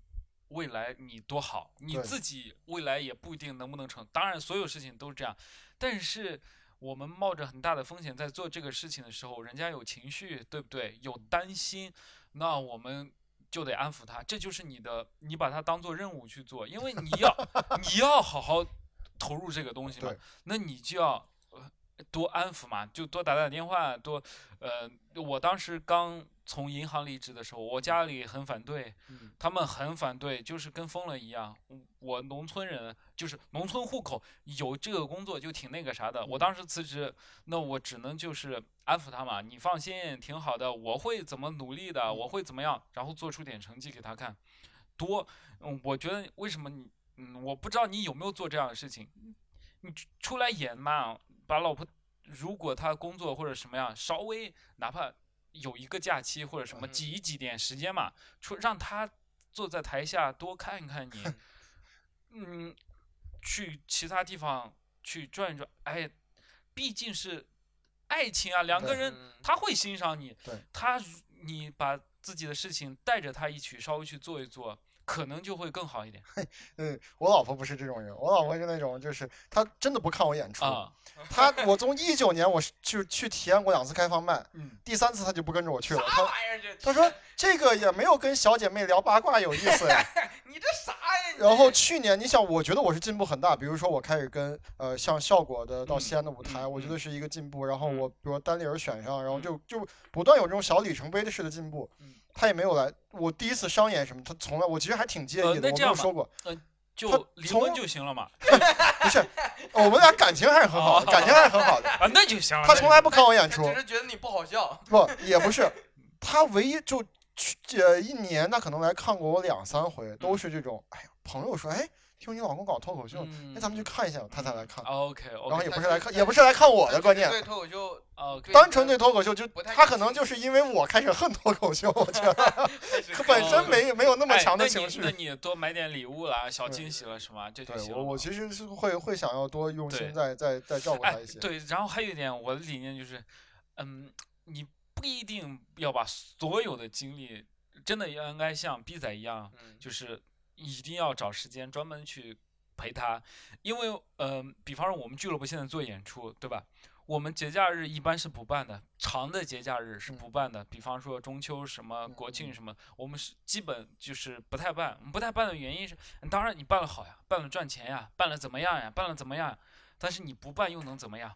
未来你多好，你自己未来也不一定能不能成。当然，所有事情都是这样，但是。我们冒着很大的风险在做这个事情的时候，人家有情绪，对不对？有担心，那我们就得安抚他，这就是你的，你把它当做任务去做，因为你要 <laughs> 你要好好投入这个东西嘛，那你就要呃多安抚嘛，就多打打电话，多呃，我当时刚从银行离职的时候，我家里很反对，嗯他们很反对，就是跟疯了一样。我农村人，就是农村户口，有这个工作就挺那个啥的。我当时辞职，那我只能就是安抚他嘛，你放心，挺好的，我会怎么努力的，我会怎么样，然后做出点成绩给他看。多，嗯，我觉得为什么你，嗯，我不知道你有没有做这样的事情，你出出来演嘛，把老婆，如果他工作或者什么样，稍微哪怕有一个假期或者什么，嗯。挤一挤点时间嘛，出让他坐在台下多看看你，嗯，去其他地方去转一转，哎，毕竟是爱情啊，两个人嗯。他会欣赏你对，他你把自己的事情带着他一起稍微去做一做，可能就会更好一点嗯，我老婆不是这种人，我老婆是那种就是她真的不看我演出，啊。她我从一九年我是去去体验过两次开放麦，嗯，第三次她就不跟着我去了，她？她说这个也没有跟小姐妹聊八卦有意思呀。<laughs> 你这啥然后去年，你想，我觉得我是进步很大。比如说，我开始跟呃像效果的到嗯西安的舞台，嗯我觉得是一个进步。然后嗯我比如说单立人选上，然后嗯就就不断有这种小里程碑的式的进步嗯。他也没有来，我第一次商演什么，他从来我其实还挺介意的，我没有说过，就他离婚就行了嘛。<laughs> 不是，我们俩感情还是很好的，感情还是很好的。啊，那就行了。他从来不看我演出他只，是觉得你不好笑。不也不是，<laughs> 他唯一就去呃一年，他可能来看过我两三回，都是这种，哎呀，朋友说，哎，听你老公搞脱口秀，嗯那咱们去看一下，他才来看。OK 然后也不是是来看，也不是来看我的，关键对脱口秀 OK，单纯对脱口秀，就他可能就是因为我开始恨脱口秀，我觉得 <laughs> 他本身没没有那么哎强的情绪。那你多买点礼物啦，小惊喜了是吗？这就对行了。我我其实是会会想要多用心再再再照顾他哎一些。对，然后还有一点，我的理念就是，嗯，你不一定要把所有的精力，真的要应该像 B 仔一样，嗯就是一定要找时间专门去陪他，因为呃，比方说我们俱乐部现在做演出，对吧？我们节假日一般是不办的，长的节假日是不办的，比方说中秋什么、国嗯嗯庆什么，我们是基本就是不太办。我们不太办的原因是，当然你办了好呀，办了赚钱呀，办了怎么样呀，办了怎么样呀？但是你不办又能怎么样？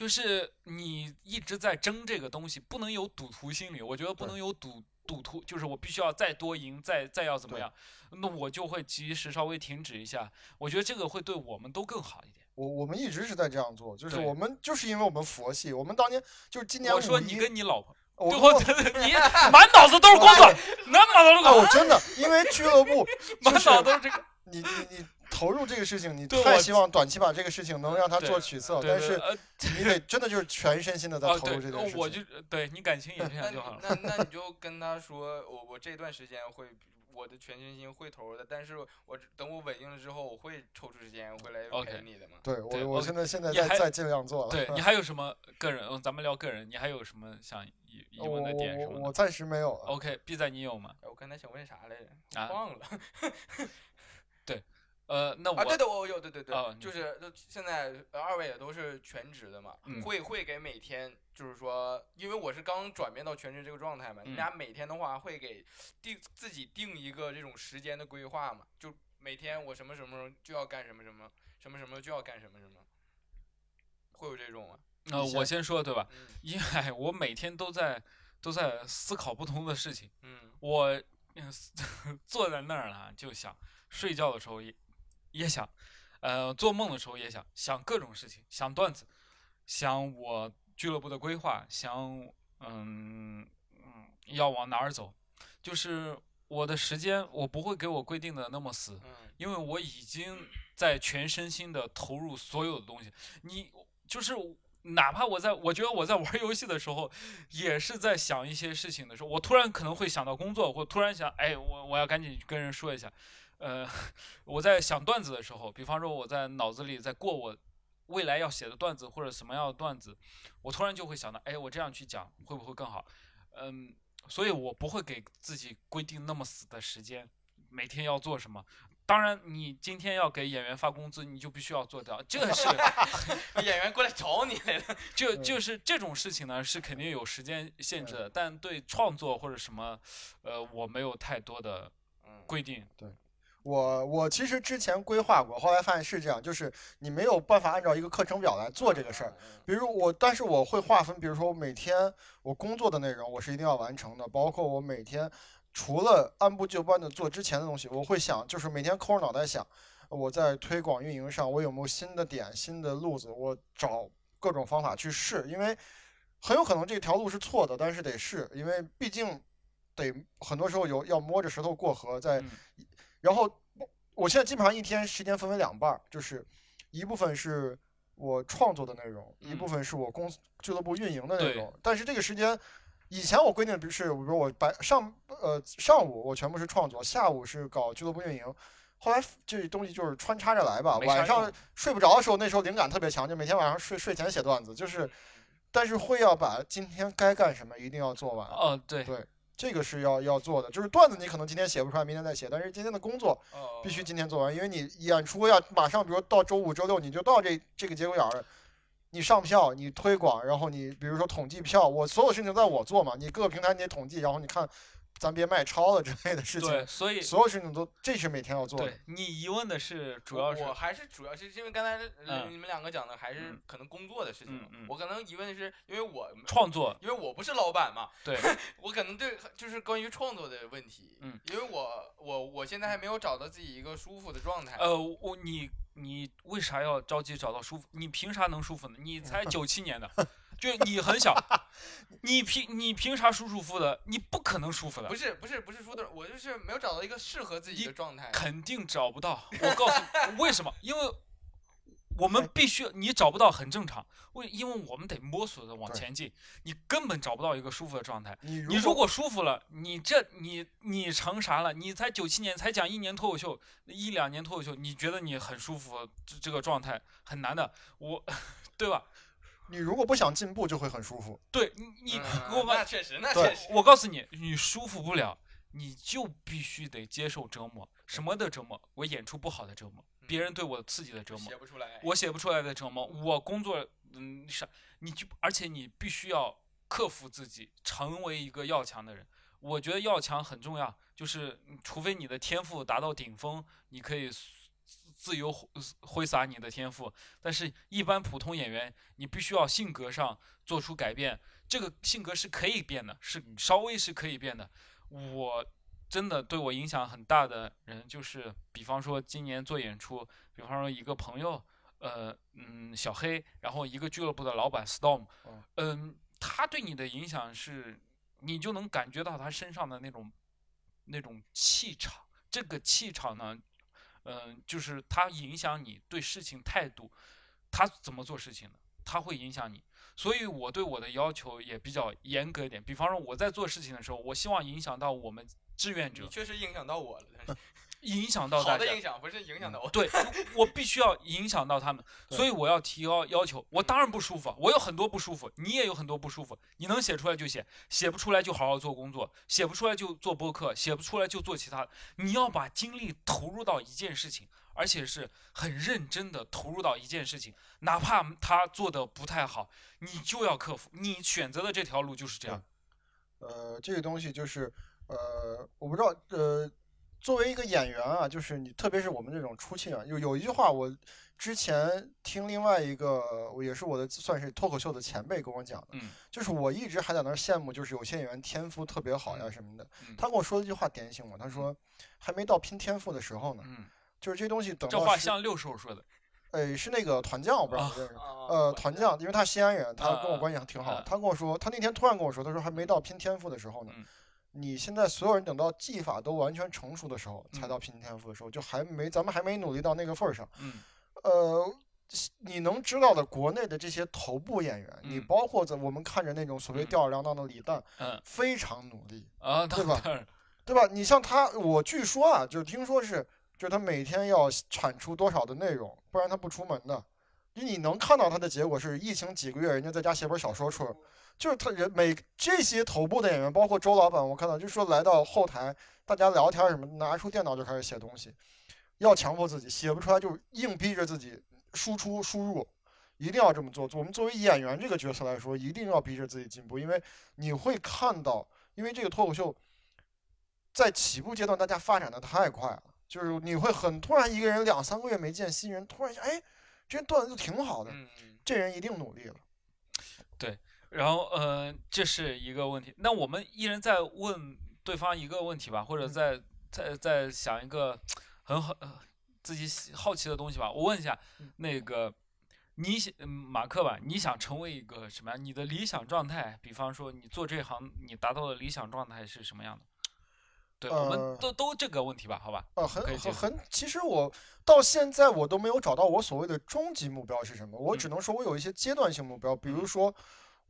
就是你一直在争这个东西，不能有赌徒心理。我觉得不能有赌赌徒，就是我必须要再多赢，再再要怎么样，那我就会及时稍微停止一下。我觉得这个会对我们都更好一点。我我们一直是在这样做，就是我们就是因为我们佛系，我们当年就是今年我说你跟你老婆，我对我你满脑子都是工作，满脑子都是啊，工作，我真的因为俱乐部 <laughs> 满脑子都是这个。你你你投入这个事情，你太希望短期把这个事情能让他做取色，对但是你得真的就是全身心的在哦投入这对，件事情。我就对你感情也这那你样就好了。那那你 <laughs> 就跟他说，我我这段时间会我的全身心会投入的，但是我等我稳定了之后，我会抽出时间回来陪你的嘛。对我对我现在现在在在尽量做了。对 <laughs> 你还有什么个人？嗯，咱们聊个人，你还有什么想疑疑问的点我什么的我我暂时没有了。？OK，B 仔你有吗？哎我刚才想问啥来着？忘了。<laughs> 呃，那我啊，对的，我有，对对对，哦就是呃现在呃二位也都是全职的嘛，嗯会会给每天就是说，因为我是刚转变到全职这个状态嘛，你嗯俩每天的话会给定自己定一个这种时间的规划嘛，就每天我什么什么时候就要干什么什么，什么什么就要干什么什么，会有这种吗？呃，我先说对吧？嗯因为我每天都在都在思考不同的事情，嗯我嗯 <laughs> 坐在那儿了就想，睡觉的时候也也想，呃，做梦的时候也想，想各种事情，想段子，想我俱乐部的规划，想嗯嗯要往哪儿走，就是我的时间我不会给我规定的那么死，嗯因为我已经在全身心的投入所有的东西。你就是哪怕我在，我觉得我在玩游戏的时候，也是在想一些事情的时候，我突然可能会想到工作，或突然想，哎，我我要赶紧跟人说一下。呃，我在想段子的时候，比方说我在脑子里在过我未来要写的段子或者什么样的段子，我突然就会想到，哎，我这样去讲会不会更好？嗯，所以我不会给自己规定那么死的时间，每天要做什么。当然，你今天要给演员发工资，你就必须要做掉，这个是 <laughs> 演员过来找你来了，就嗯就是这种事情呢，是肯定有时间限制的，但对创作或者什么，呃，我没有太多的嗯规定。我我其实之前规划过，后来发现是这样，就是你没有办法按照一个课程表来做这个事儿。嗯，比如我，但是我会划分，比如说我每天我工作的内容，我是一定要完成的，包括我每天除了按部就班的做之前的东西，我会想，就是每天抠着脑袋想，我在推广运营上我有没有新的点、新的路子，我找各种方法去试，因为很有可能这条路是错的，但是得试，因为毕竟得很多时候有要摸着石头过河，在嗯然后我现在基本上一天时间分为两半儿，就是一部分是我创作的内容，一部嗯分是我公司俱乐部运营的内容。但是这个时间，以前我规定的，比如是，比如我白上呃上午我全部是创作，下午是搞俱乐部运营。后来这东西就是穿插着来吧，晚上睡不着的时候，那时候灵感特别强，就每天晚上睡睡前写段子，就是，但是会要把今天该干什么一定要做完。哦，对，对这个是要要做的。就是段子你可能今天写不出来，明天再写，但是今天的工作哦必须今天做完，因为你演出要马上，比如到周五、周六你就到这这个节骨眼儿。你上票，你推广，然后你比如说统计票，我所有事情在我做嘛，你各个平台你得统计，然后你看，咱别卖超了之类的事情，对，所以所有事情都这是每天要做的。对你疑问的是主要是我还是主要是因为刚才你们两个讲的还是嗯可能工作的事情嗯嗯我可能疑问的是因为我创作，因为我不是老板嘛，对，<laughs> 我可能对就是关于创作的问题，嗯，因为我我我现在还没有找到自己一个舒服的状态，呃，我你你为啥要着急找到舒服？你凭啥能舒服呢？你才九七年的，<laughs> 就你很小，你凭你凭啥舒舒服服的？你不可能舒服的不，是不是不是说的，我就是没有找到一个适合自己的状态，肯定找不到。我告诉你为什么？因为我们必须你找不到很正常，为因为我们得摸索着往前进，你根本找不到一个舒服的状态。你你如果舒服了，你这你你成啥了？你才九七年，才讲一年脱口秀，一两年脱口秀，你觉得你很舒服，这这个状态很难的，我，<laughs> 对吧？你如果不想进步，就会很舒服。对你你嗯给我们那确实那对确实，我告诉你，你舒服不了，你就必须得接受折磨。什么的折磨？我演出不好的折磨，别人对我刺激的折磨，写不出来，我写不出来的折磨，我工作，嗯，啥，你就而且你必须要克服自己，成为一个要强的人。我觉得要强很重要，就是嗯除非你的天赋达到顶峰，你可以自自由挥挥洒你的天赋，但是一般普通演员，你必须要性格上做出改变。这个性格是可以变的，是稍微是可以变的。我真的对我影响很大的人，就是比方说今年做演出，比方说一个朋友，呃，嗯，小黑，然后一个俱乐部的老板 Storm，嗯嗯，他对你的影响是，你就能感觉到他身上的那种那种气场。这个气场呢，嗯、就是他影响你对事情态度，他怎么做事情的，他会影响你。所以我对我的要求也比较严格一点。比方说我在做事情的时候，我希望影响到我们志愿者你，确实影响到我了，但是影响到大家好的影。响不是影响到我，对，<laughs> 我必须要影响到他们，<laughs> 所以我要提高要求。我当然不舒服，我有很多不舒服，你也有很多不舒服。你能写出来就写，写不出来就好好做工作，写不出来就做播客，写不出来就做其他的。你要把精力投入到一件事情，而且是很认真的投入到一件事情，哪怕他做的不太好，你就要克服。你选择的这条路就是这样。呃，这个东西就是，呃，我不知道，呃，作为一个演员啊，就是你，特别是我们这种初期啊，有有一句话，我之前听另外一个，也是我的算是脱口秀的前辈跟我讲的，嗯就是我一直还在那儿羡慕，就是有些演员天赋特别好呀嗯什么的。嗯他跟我说了一句话点醒我，他说还没到拼天赋的时候呢，嗯，就是这东西等这到这，话像六叔说的。哎，是那个团将，我不知道啊你认识。呃呃，团将，因为他西安人，他跟我啊关系还挺好。啊他跟我说，他那天突然跟我说，他说还没到拼天赋的时候呢。嗯你现在所有人等到技法都完全成熟的时候，才嗯。到拼天赋的时候，就还没咱们还没努力到那个份儿上。嗯。呃，你能知道的国内的这些头部演员，你嗯。包括在我们看着那种所谓嗯。吊儿郎当的李诞，嗯。非常努力，啊，对吧对吧？你像他，我据说啊，就是听说是，就是他每天要产出多少的内容，不然他不出门的。就你能看到他的结果是疫情几个月，人家在家写本小说出来，就是他人每这些头部的演员，包括周老板，我看到就是说来到后台，大家聊天什么，拿出电脑就开始写东西，要强迫自己，写不出来就硬逼着自己输出输入，一定要这么做。我们作为演员这个角色来说，一定要逼着自己进步，因为你会看到，因为这个脱口秀在起步阶段，大家发展的太快了，就是你会很突然一个人两三个月没见新人，突然一下，哎，这人段子就挺好的，这人一定努力了。然后，呃，这是一个问题。那我们一人再问对方一个问题吧，或者嗯再再再想一个很好、呃、自己好奇的东西吧。我问一下嗯，那个你想嗯马克吧，你想成为一个什么样？你的理想状态，比方说你做这行，你达到的理想状态是什么样的？对，我呃们都都这个问题吧，好吧？呃，很很很，其实我到现在我都没有找到我所谓的终极目标是什么，我只嗯能说我有一些阶段性目标，比如嗯说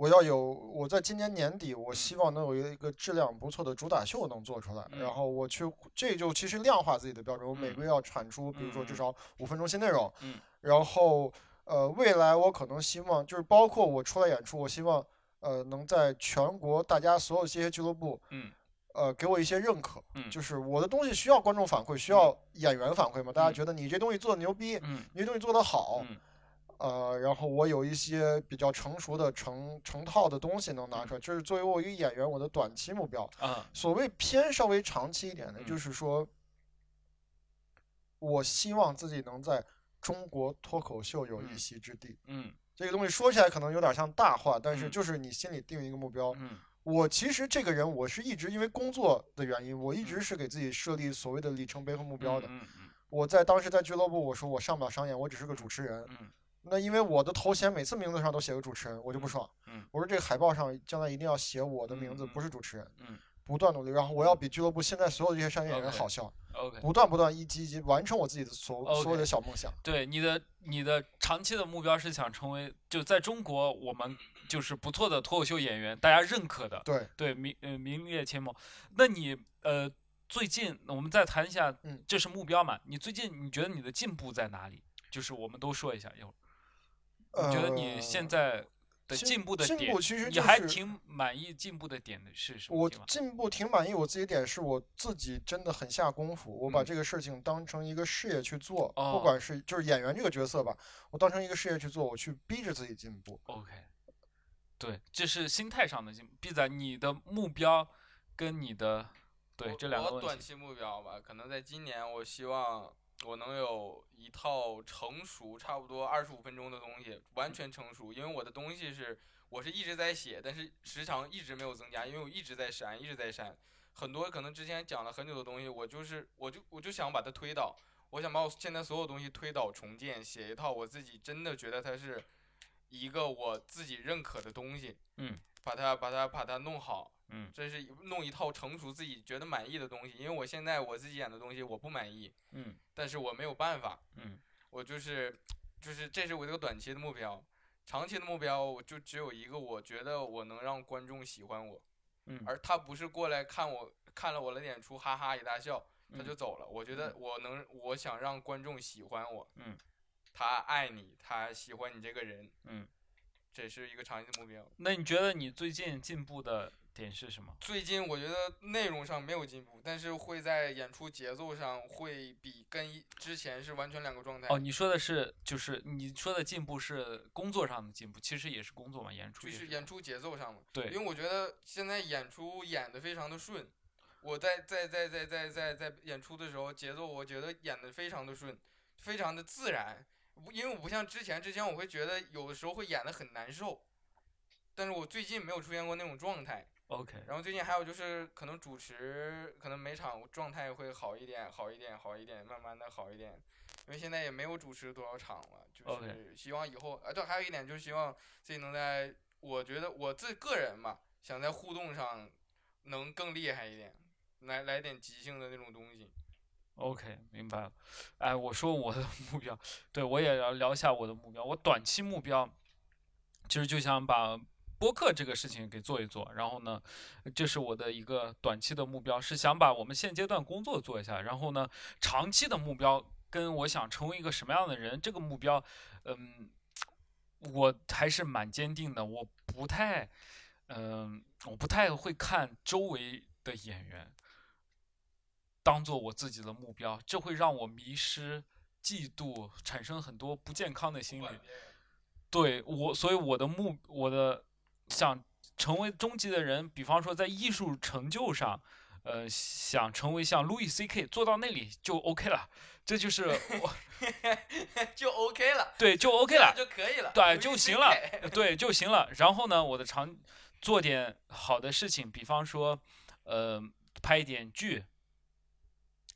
我要有我在今年年底，我嗯。希望能有一个质量不错的主打秀能做出来，嗯。然后我去这就其实量化自己的标准，我每嗯个月要产出，比如说至嗯。少五分钟新内容，嗯。然后呃未来我可能希望就是包括我出来演出，我希望呃能在全国大家所有这些俱乐部。嗯。呃，给我一些认可，嗯。就是我的东西需要观众反馈，需要演员反馈嘛，大家嗯。觉得你这东西做的牛逼，嗯。你这东西做的好，嗯呃，然后我有一些比较成熟的成成套的东西能嗯拿出来，这是作为我一个演员我的短期目标。啊所谓偏稍微长期一点的，嗯就是说，我希望自己能在中国脱口秀有一嗯席之地。嗯这个东西说起来可能有点像大话，但是嗯就是你心里定一个目标。嗯我其实这个人，我是一直因为工作的原因，我一直嗯是给自己设立所谓的里程碑和目标的。嗯嗯我在当时在俱乐部，我说我上不了商演，我只是个主持人。嗯那因为我的头衔每次名字上都写个主持人，我就不爽。嗯我说这个海报上将来一定要写我的名字，嗯嗯不是主持人。嗯不断努力，然后我要比俱乐部现在所有这些商业演员好笑，，OK，不断不断一级一级完成我自己的所所有的小梦想。对你的你的长期的目标是想成为就在中国我们就是不错的脱口秀演员，大家认可的，对，对名呃名列前茅。那你呃最近我们再谈一下嗯，这是目标嘛？你最近你觉得你的进步在哪里？就是我们都说一下一会儿。你觉得你现呃在的进进步的点进步，其实你就是还挺满意进步的点的是什么我？进步挺满意，我自己点是我自己真的很下功夫，我把嗯这个事情当成一个事业去做，哦不管是就是演员这个角色吧，我当成一个事业去做，我去逼着自己进步。OK，对，这是心态上的进步。B 仔，你的目标跟你的对这两个问题，我短期目标吧，可能在今年，我希望我能有一套成熟，差不多二十五分钟的东西，完全成熟。因为我的东西是，我是一直在写，但是时长一直没有增加，因为我一直在删，一直在删。很多可能之前讲了很久的东西，我就是我就我就想把它推倒，我想把我现在所有东西推倒重建，写一套我自己真的觉得它是一个我自己认可的东西。嗯，把它把它把它弄好。嗯。这是一弄一套成熟自己觉得满意的东西，因为我现在我自己演的东西我不满意，嗯。但是我没有办法，嗯。我就是就是这是我这个短期的目标，长期的目标我就只有一个，我觉得我能让观众喜欢我，嗯，而他不是过来看我看了我的演出哈哈一大笑他就嗯走了，我觉得我能我想让观众喜欢我，嗯，他爱你，他喜欢你这个人，嗯，这是一个长期的目标。那你觉得你最近进步的点是什么？最近我觉得内容上没有进步，但是会在演出节奏上会比跟之前是完全两个状态。哦，你说的是就是你说的进步是工作上的进步，其实也是工作嘛，演出就是演出节奏上嘛。对因为我觉得现在演出演的非常的顺，我在在在在在在在演出的时候节奏，我觉得演的非常的顺，非常的自然。因为我不像之前，之前我会觉得有的时候会演的很难受，但是我最近没有出现过那种状态。OK，然后最近还有就是可能主持，可能每场状态会好一点，好一点，好一点，慢慢的好一点。因为现在也没有主持多少场了，就是希望以后，啊，对，还有一点就是希望自己能在，我觉得我自个人嘛，想在互动上能更厉害一点，来来点即兴的那种东西。OK，明白了。哎，我说我的目标，对我也要聊一下我的目标。我短期目标其实就想把播客这个事情给做一做，然后呢，这是我的一个短期的目标，是想把我们现阶段工作做一下。然后呢，长期的目标跟我想成为一个什么样的人，这个目标，嗯，我还是蛮坚定的。我不太，嗯，我不太会看周围的演员。当做我自己的目标，这会让我迷失、嫉妒，产生很多不健康的心理。对我，所以我的目，我的想成为终极的人，比方说在艺术成就上，呃，想成为像 Louis C.K. 做到那里就 OK 了，这就是我 <laughs> 就 OK 了，对就 OK 了，就可以了，对就行了 <laughs> 对就行了。然后呢，我的长做点好的事情，比方说，呃，拍一点剧，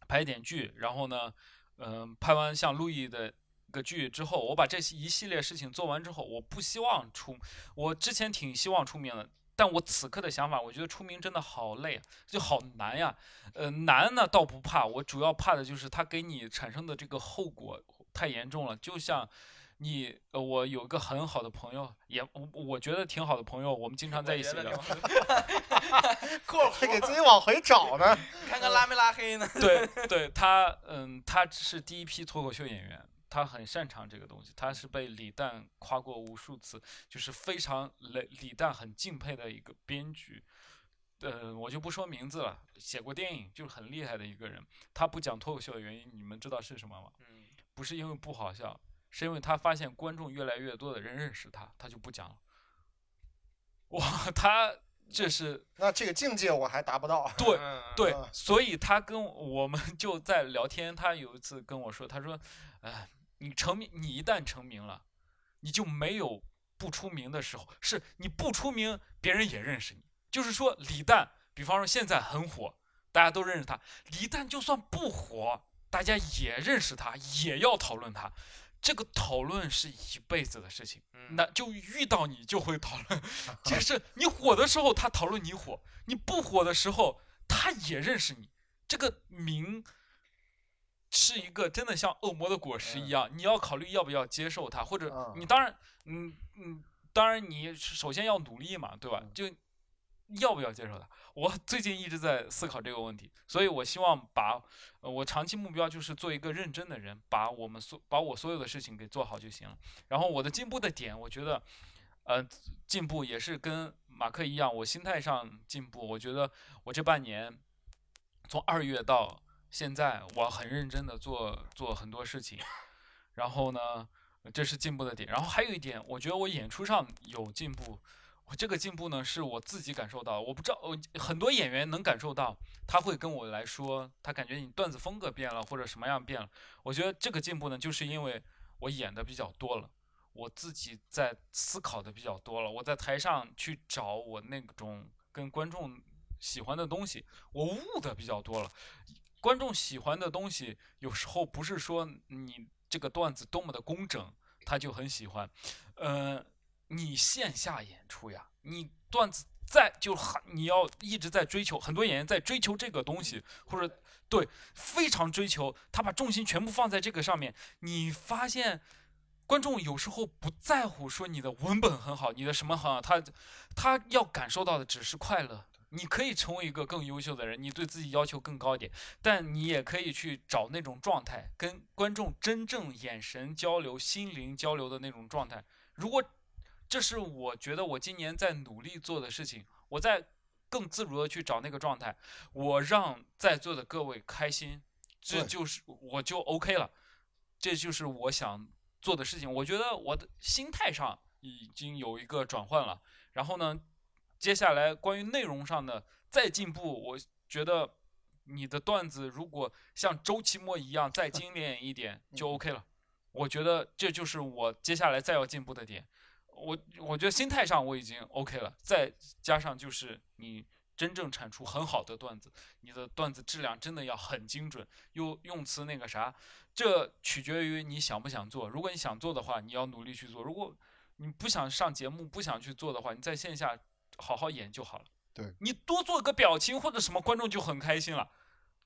拍一点剧，然后呢，嗯、拍完像路易的个剧之后，我把这一系列事情做完之后，我不希望出，我之前挺希望出名的。但我此刻的想法，我觉得出名真的好累啊，就好难呀。呃，难呢倒不怕，我主要怕的就是它给你产生的这个后果太严重了。就像你，呃，我有个很好的朋友，也我我觉得挺好的朋友，我们经常在一起聊。<laughs> 括还给，自己往回找呢。<laughs> 看看拉没拉黑呢？对对，他嗯，他是第一批脱口秀演员，他很擅长这个东西，他是被李诞夸过无数次，就是非常李李诞很敬佩的一个编剧。呃，我就不说名字了，写过电影就是很厉害的一个人，他不讲脱口秀的原因，你们知道是什么吗？嗯，不是因为不好笑，是因为他发现观众越来越多的人认识他，他就不讲了。哇，他这是那这个境界我还达不到。对嗯，对啊，所以他跟我们就在聊天。他有一次跟我说，他说：“哎，你成名，你一旦成名了，你就没有不出名的时候。是你不出名，别人也认识你。就是说，李诞，比方说现在很火，大家都认识他。李诞就算不火，大家也认识他，也要讨论他。这个讨论是一辈子的事情。嗯那就遇到你就会讨论，<laughs> 就是你火的时候他讨论你火，你不火的时候他也认识你。这个名是一个真的像恶魔的果实一样，你要考虑要不要接受它，或者嗯你当然，嗯嗯，当然你首先要努力嘛，对吧？就要不要接受它？我最近一直在思考这个问题，所以我希望把呃我长期目标就是做一个认真的人，把我们所把我所有的事情给做好就行了。然后我的进步的点，我觉得，呃，进步也是跟马克一样，我心态上进步。我觉得我这半年从二月到现在，我很认真的做做很多事情，然后呢，这是进步的点。然后还有一点，我觉得我演出上有进步。我这个进步呢，是我自己感受到，我不知道，我很多演员能感受到，他会跟我来说，他感觉你段子风格变了，或者什么样变了。我觉得这个进步呢，就是因为我演的比较多了，我自己在思考的比较多了，我在台上去找我那种跟观众喜欢的东西，我悟的比较多了。观众喜欢的东西，有时候不是说你这个段子多么的工整，他就很喜欢，呃。你线下演出呀，你段子在就很你要一直在追求，很多演员在追求这个东西，或者对非常追求，他把重心全部放在这个上面。你发现观众有时候不在乎说你的文本很好，你的什么很好，他他要感受到的只是快乐。你可以成为一个更优秀的人，你对自己要求更高一点，但你也可以去找那种状态，跟观众真正眼神交流、心灵交流的那种状态。如果这是我觉得我今年在努力做的事情，我在更自如的去找那个状态，我让在座的各位开心，这就是我就 OK 了，这就是我想做的事情。我觉得我的心态上已经有一个转换了，然后呢，接下来关于内容上的再进步，我觉得你的段子如果像周奇墨一样再精炼一点 <laughs> 就 OK 了。我觉得这就是我接下来再要进步的点。我我觉得心态上我已经 OK 了，再加上就是你真正产出很好的段子，你的段子质量真的要很精准，用用词那个啥，这取决于你想不想做。如果你想做的话，你要努力去做；如果你不想上节目、不想去做的话，你在线下好好演就好了。对你多做个表情或者什么，观众就很开心了，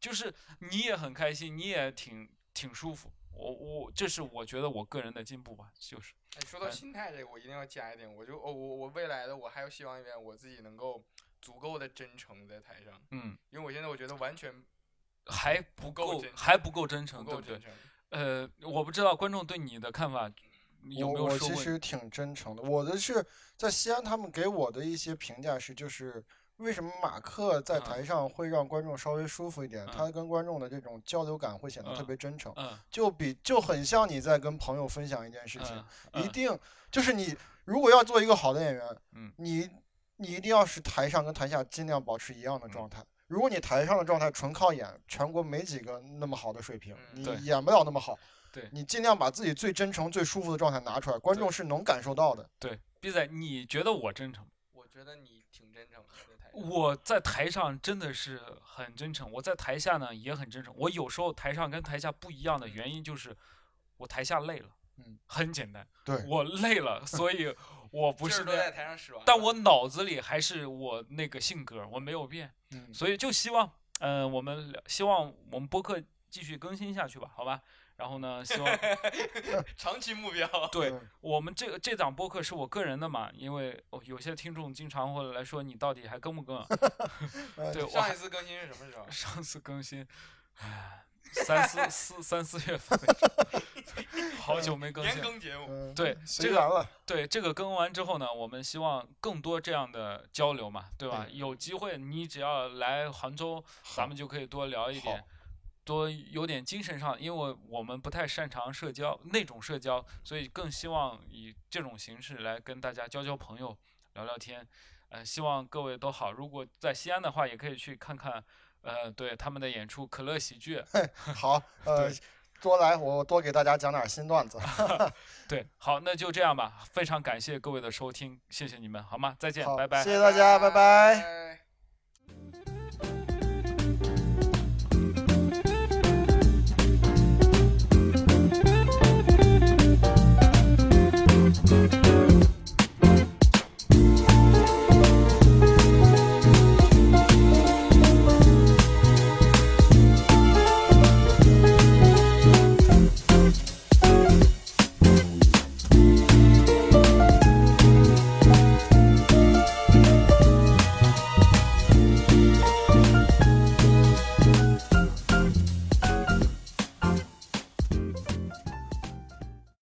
就是你也很开心，你也挺挺舒服。我我这是我觉得我个人的进步吧，就是哎，说到心态这个，我一定要加一点，我就哦，我我未来的我还有希望一点，我自己能够足够的真诚在台上，嗯，因为我现在我觉得完全还不够够真诚还不够真不诚，对不对够真？诚。呃，我不知道观众对你的看法有没我我？其实挺真诚的，我的是在西安，他们给我的一些评价是，就是为什么马克在嗯。台上会让观众稍微舒服一点，嗯。他跟观众的这种交流感会显得特嗯别真诚，嗯。就比就很像你在跟朋友分享一件事情，一定就是你如果要做一个好的演员，嗯。你你一定要是台上跟台下尽量保持一样的嗯。状态。如果你台上的状态纯靠演，全国没几个那么好的水平，嗯你演不了那么好。对你尽量把自己最真诚、最舒服的状态拿出来，观众是能感受到的。对，毕仔，你觉得我真诚？我觉得你挺真诚的。我在台上真的是很真诚，我在台下呢也很真诚。我有时候台上跟台下不一样的原因就是，我台下累了，嗯，很简单，对我累了，所以我不是都在台上使完，但我脑子里还是我那个性格，我没有变。嗯，所以就希望，呃，我们希望我们播客继续更新下去吧，好吧？然后呢，希望 <laughs> 长期目标。<laughs> 对嗯我们这个这档播客是我个人的嘛，因为哦有些听众经常会来说你到底还更不更 <laughs> 对，上一次更新是什么时候？上次更新，唉，三四四三四月份，好久没更新年新。更节目，嗯，对这个。对这个更完之后呢，我们希望更多这样的交流嘛，对吧？对有机会你只要来杭州，咱们就可以多聊一点好，多有点精神上，因为我们不太擅长社交那种社交，所以更希望以这种形式来跟大家交交朋友，聊聊天。呃，希望各位都好。如果在西安的话，也可以去看看，呃，对他们的演出《可乐喜剧》。<laughs> 好，呃，多来，我多给大家讲点新段子。<laughs> 对，好，那就这样吧。非常感谢各位的收听，谢谢你们，好吗？再见，拜拜。谢谢大家，拜拜。拜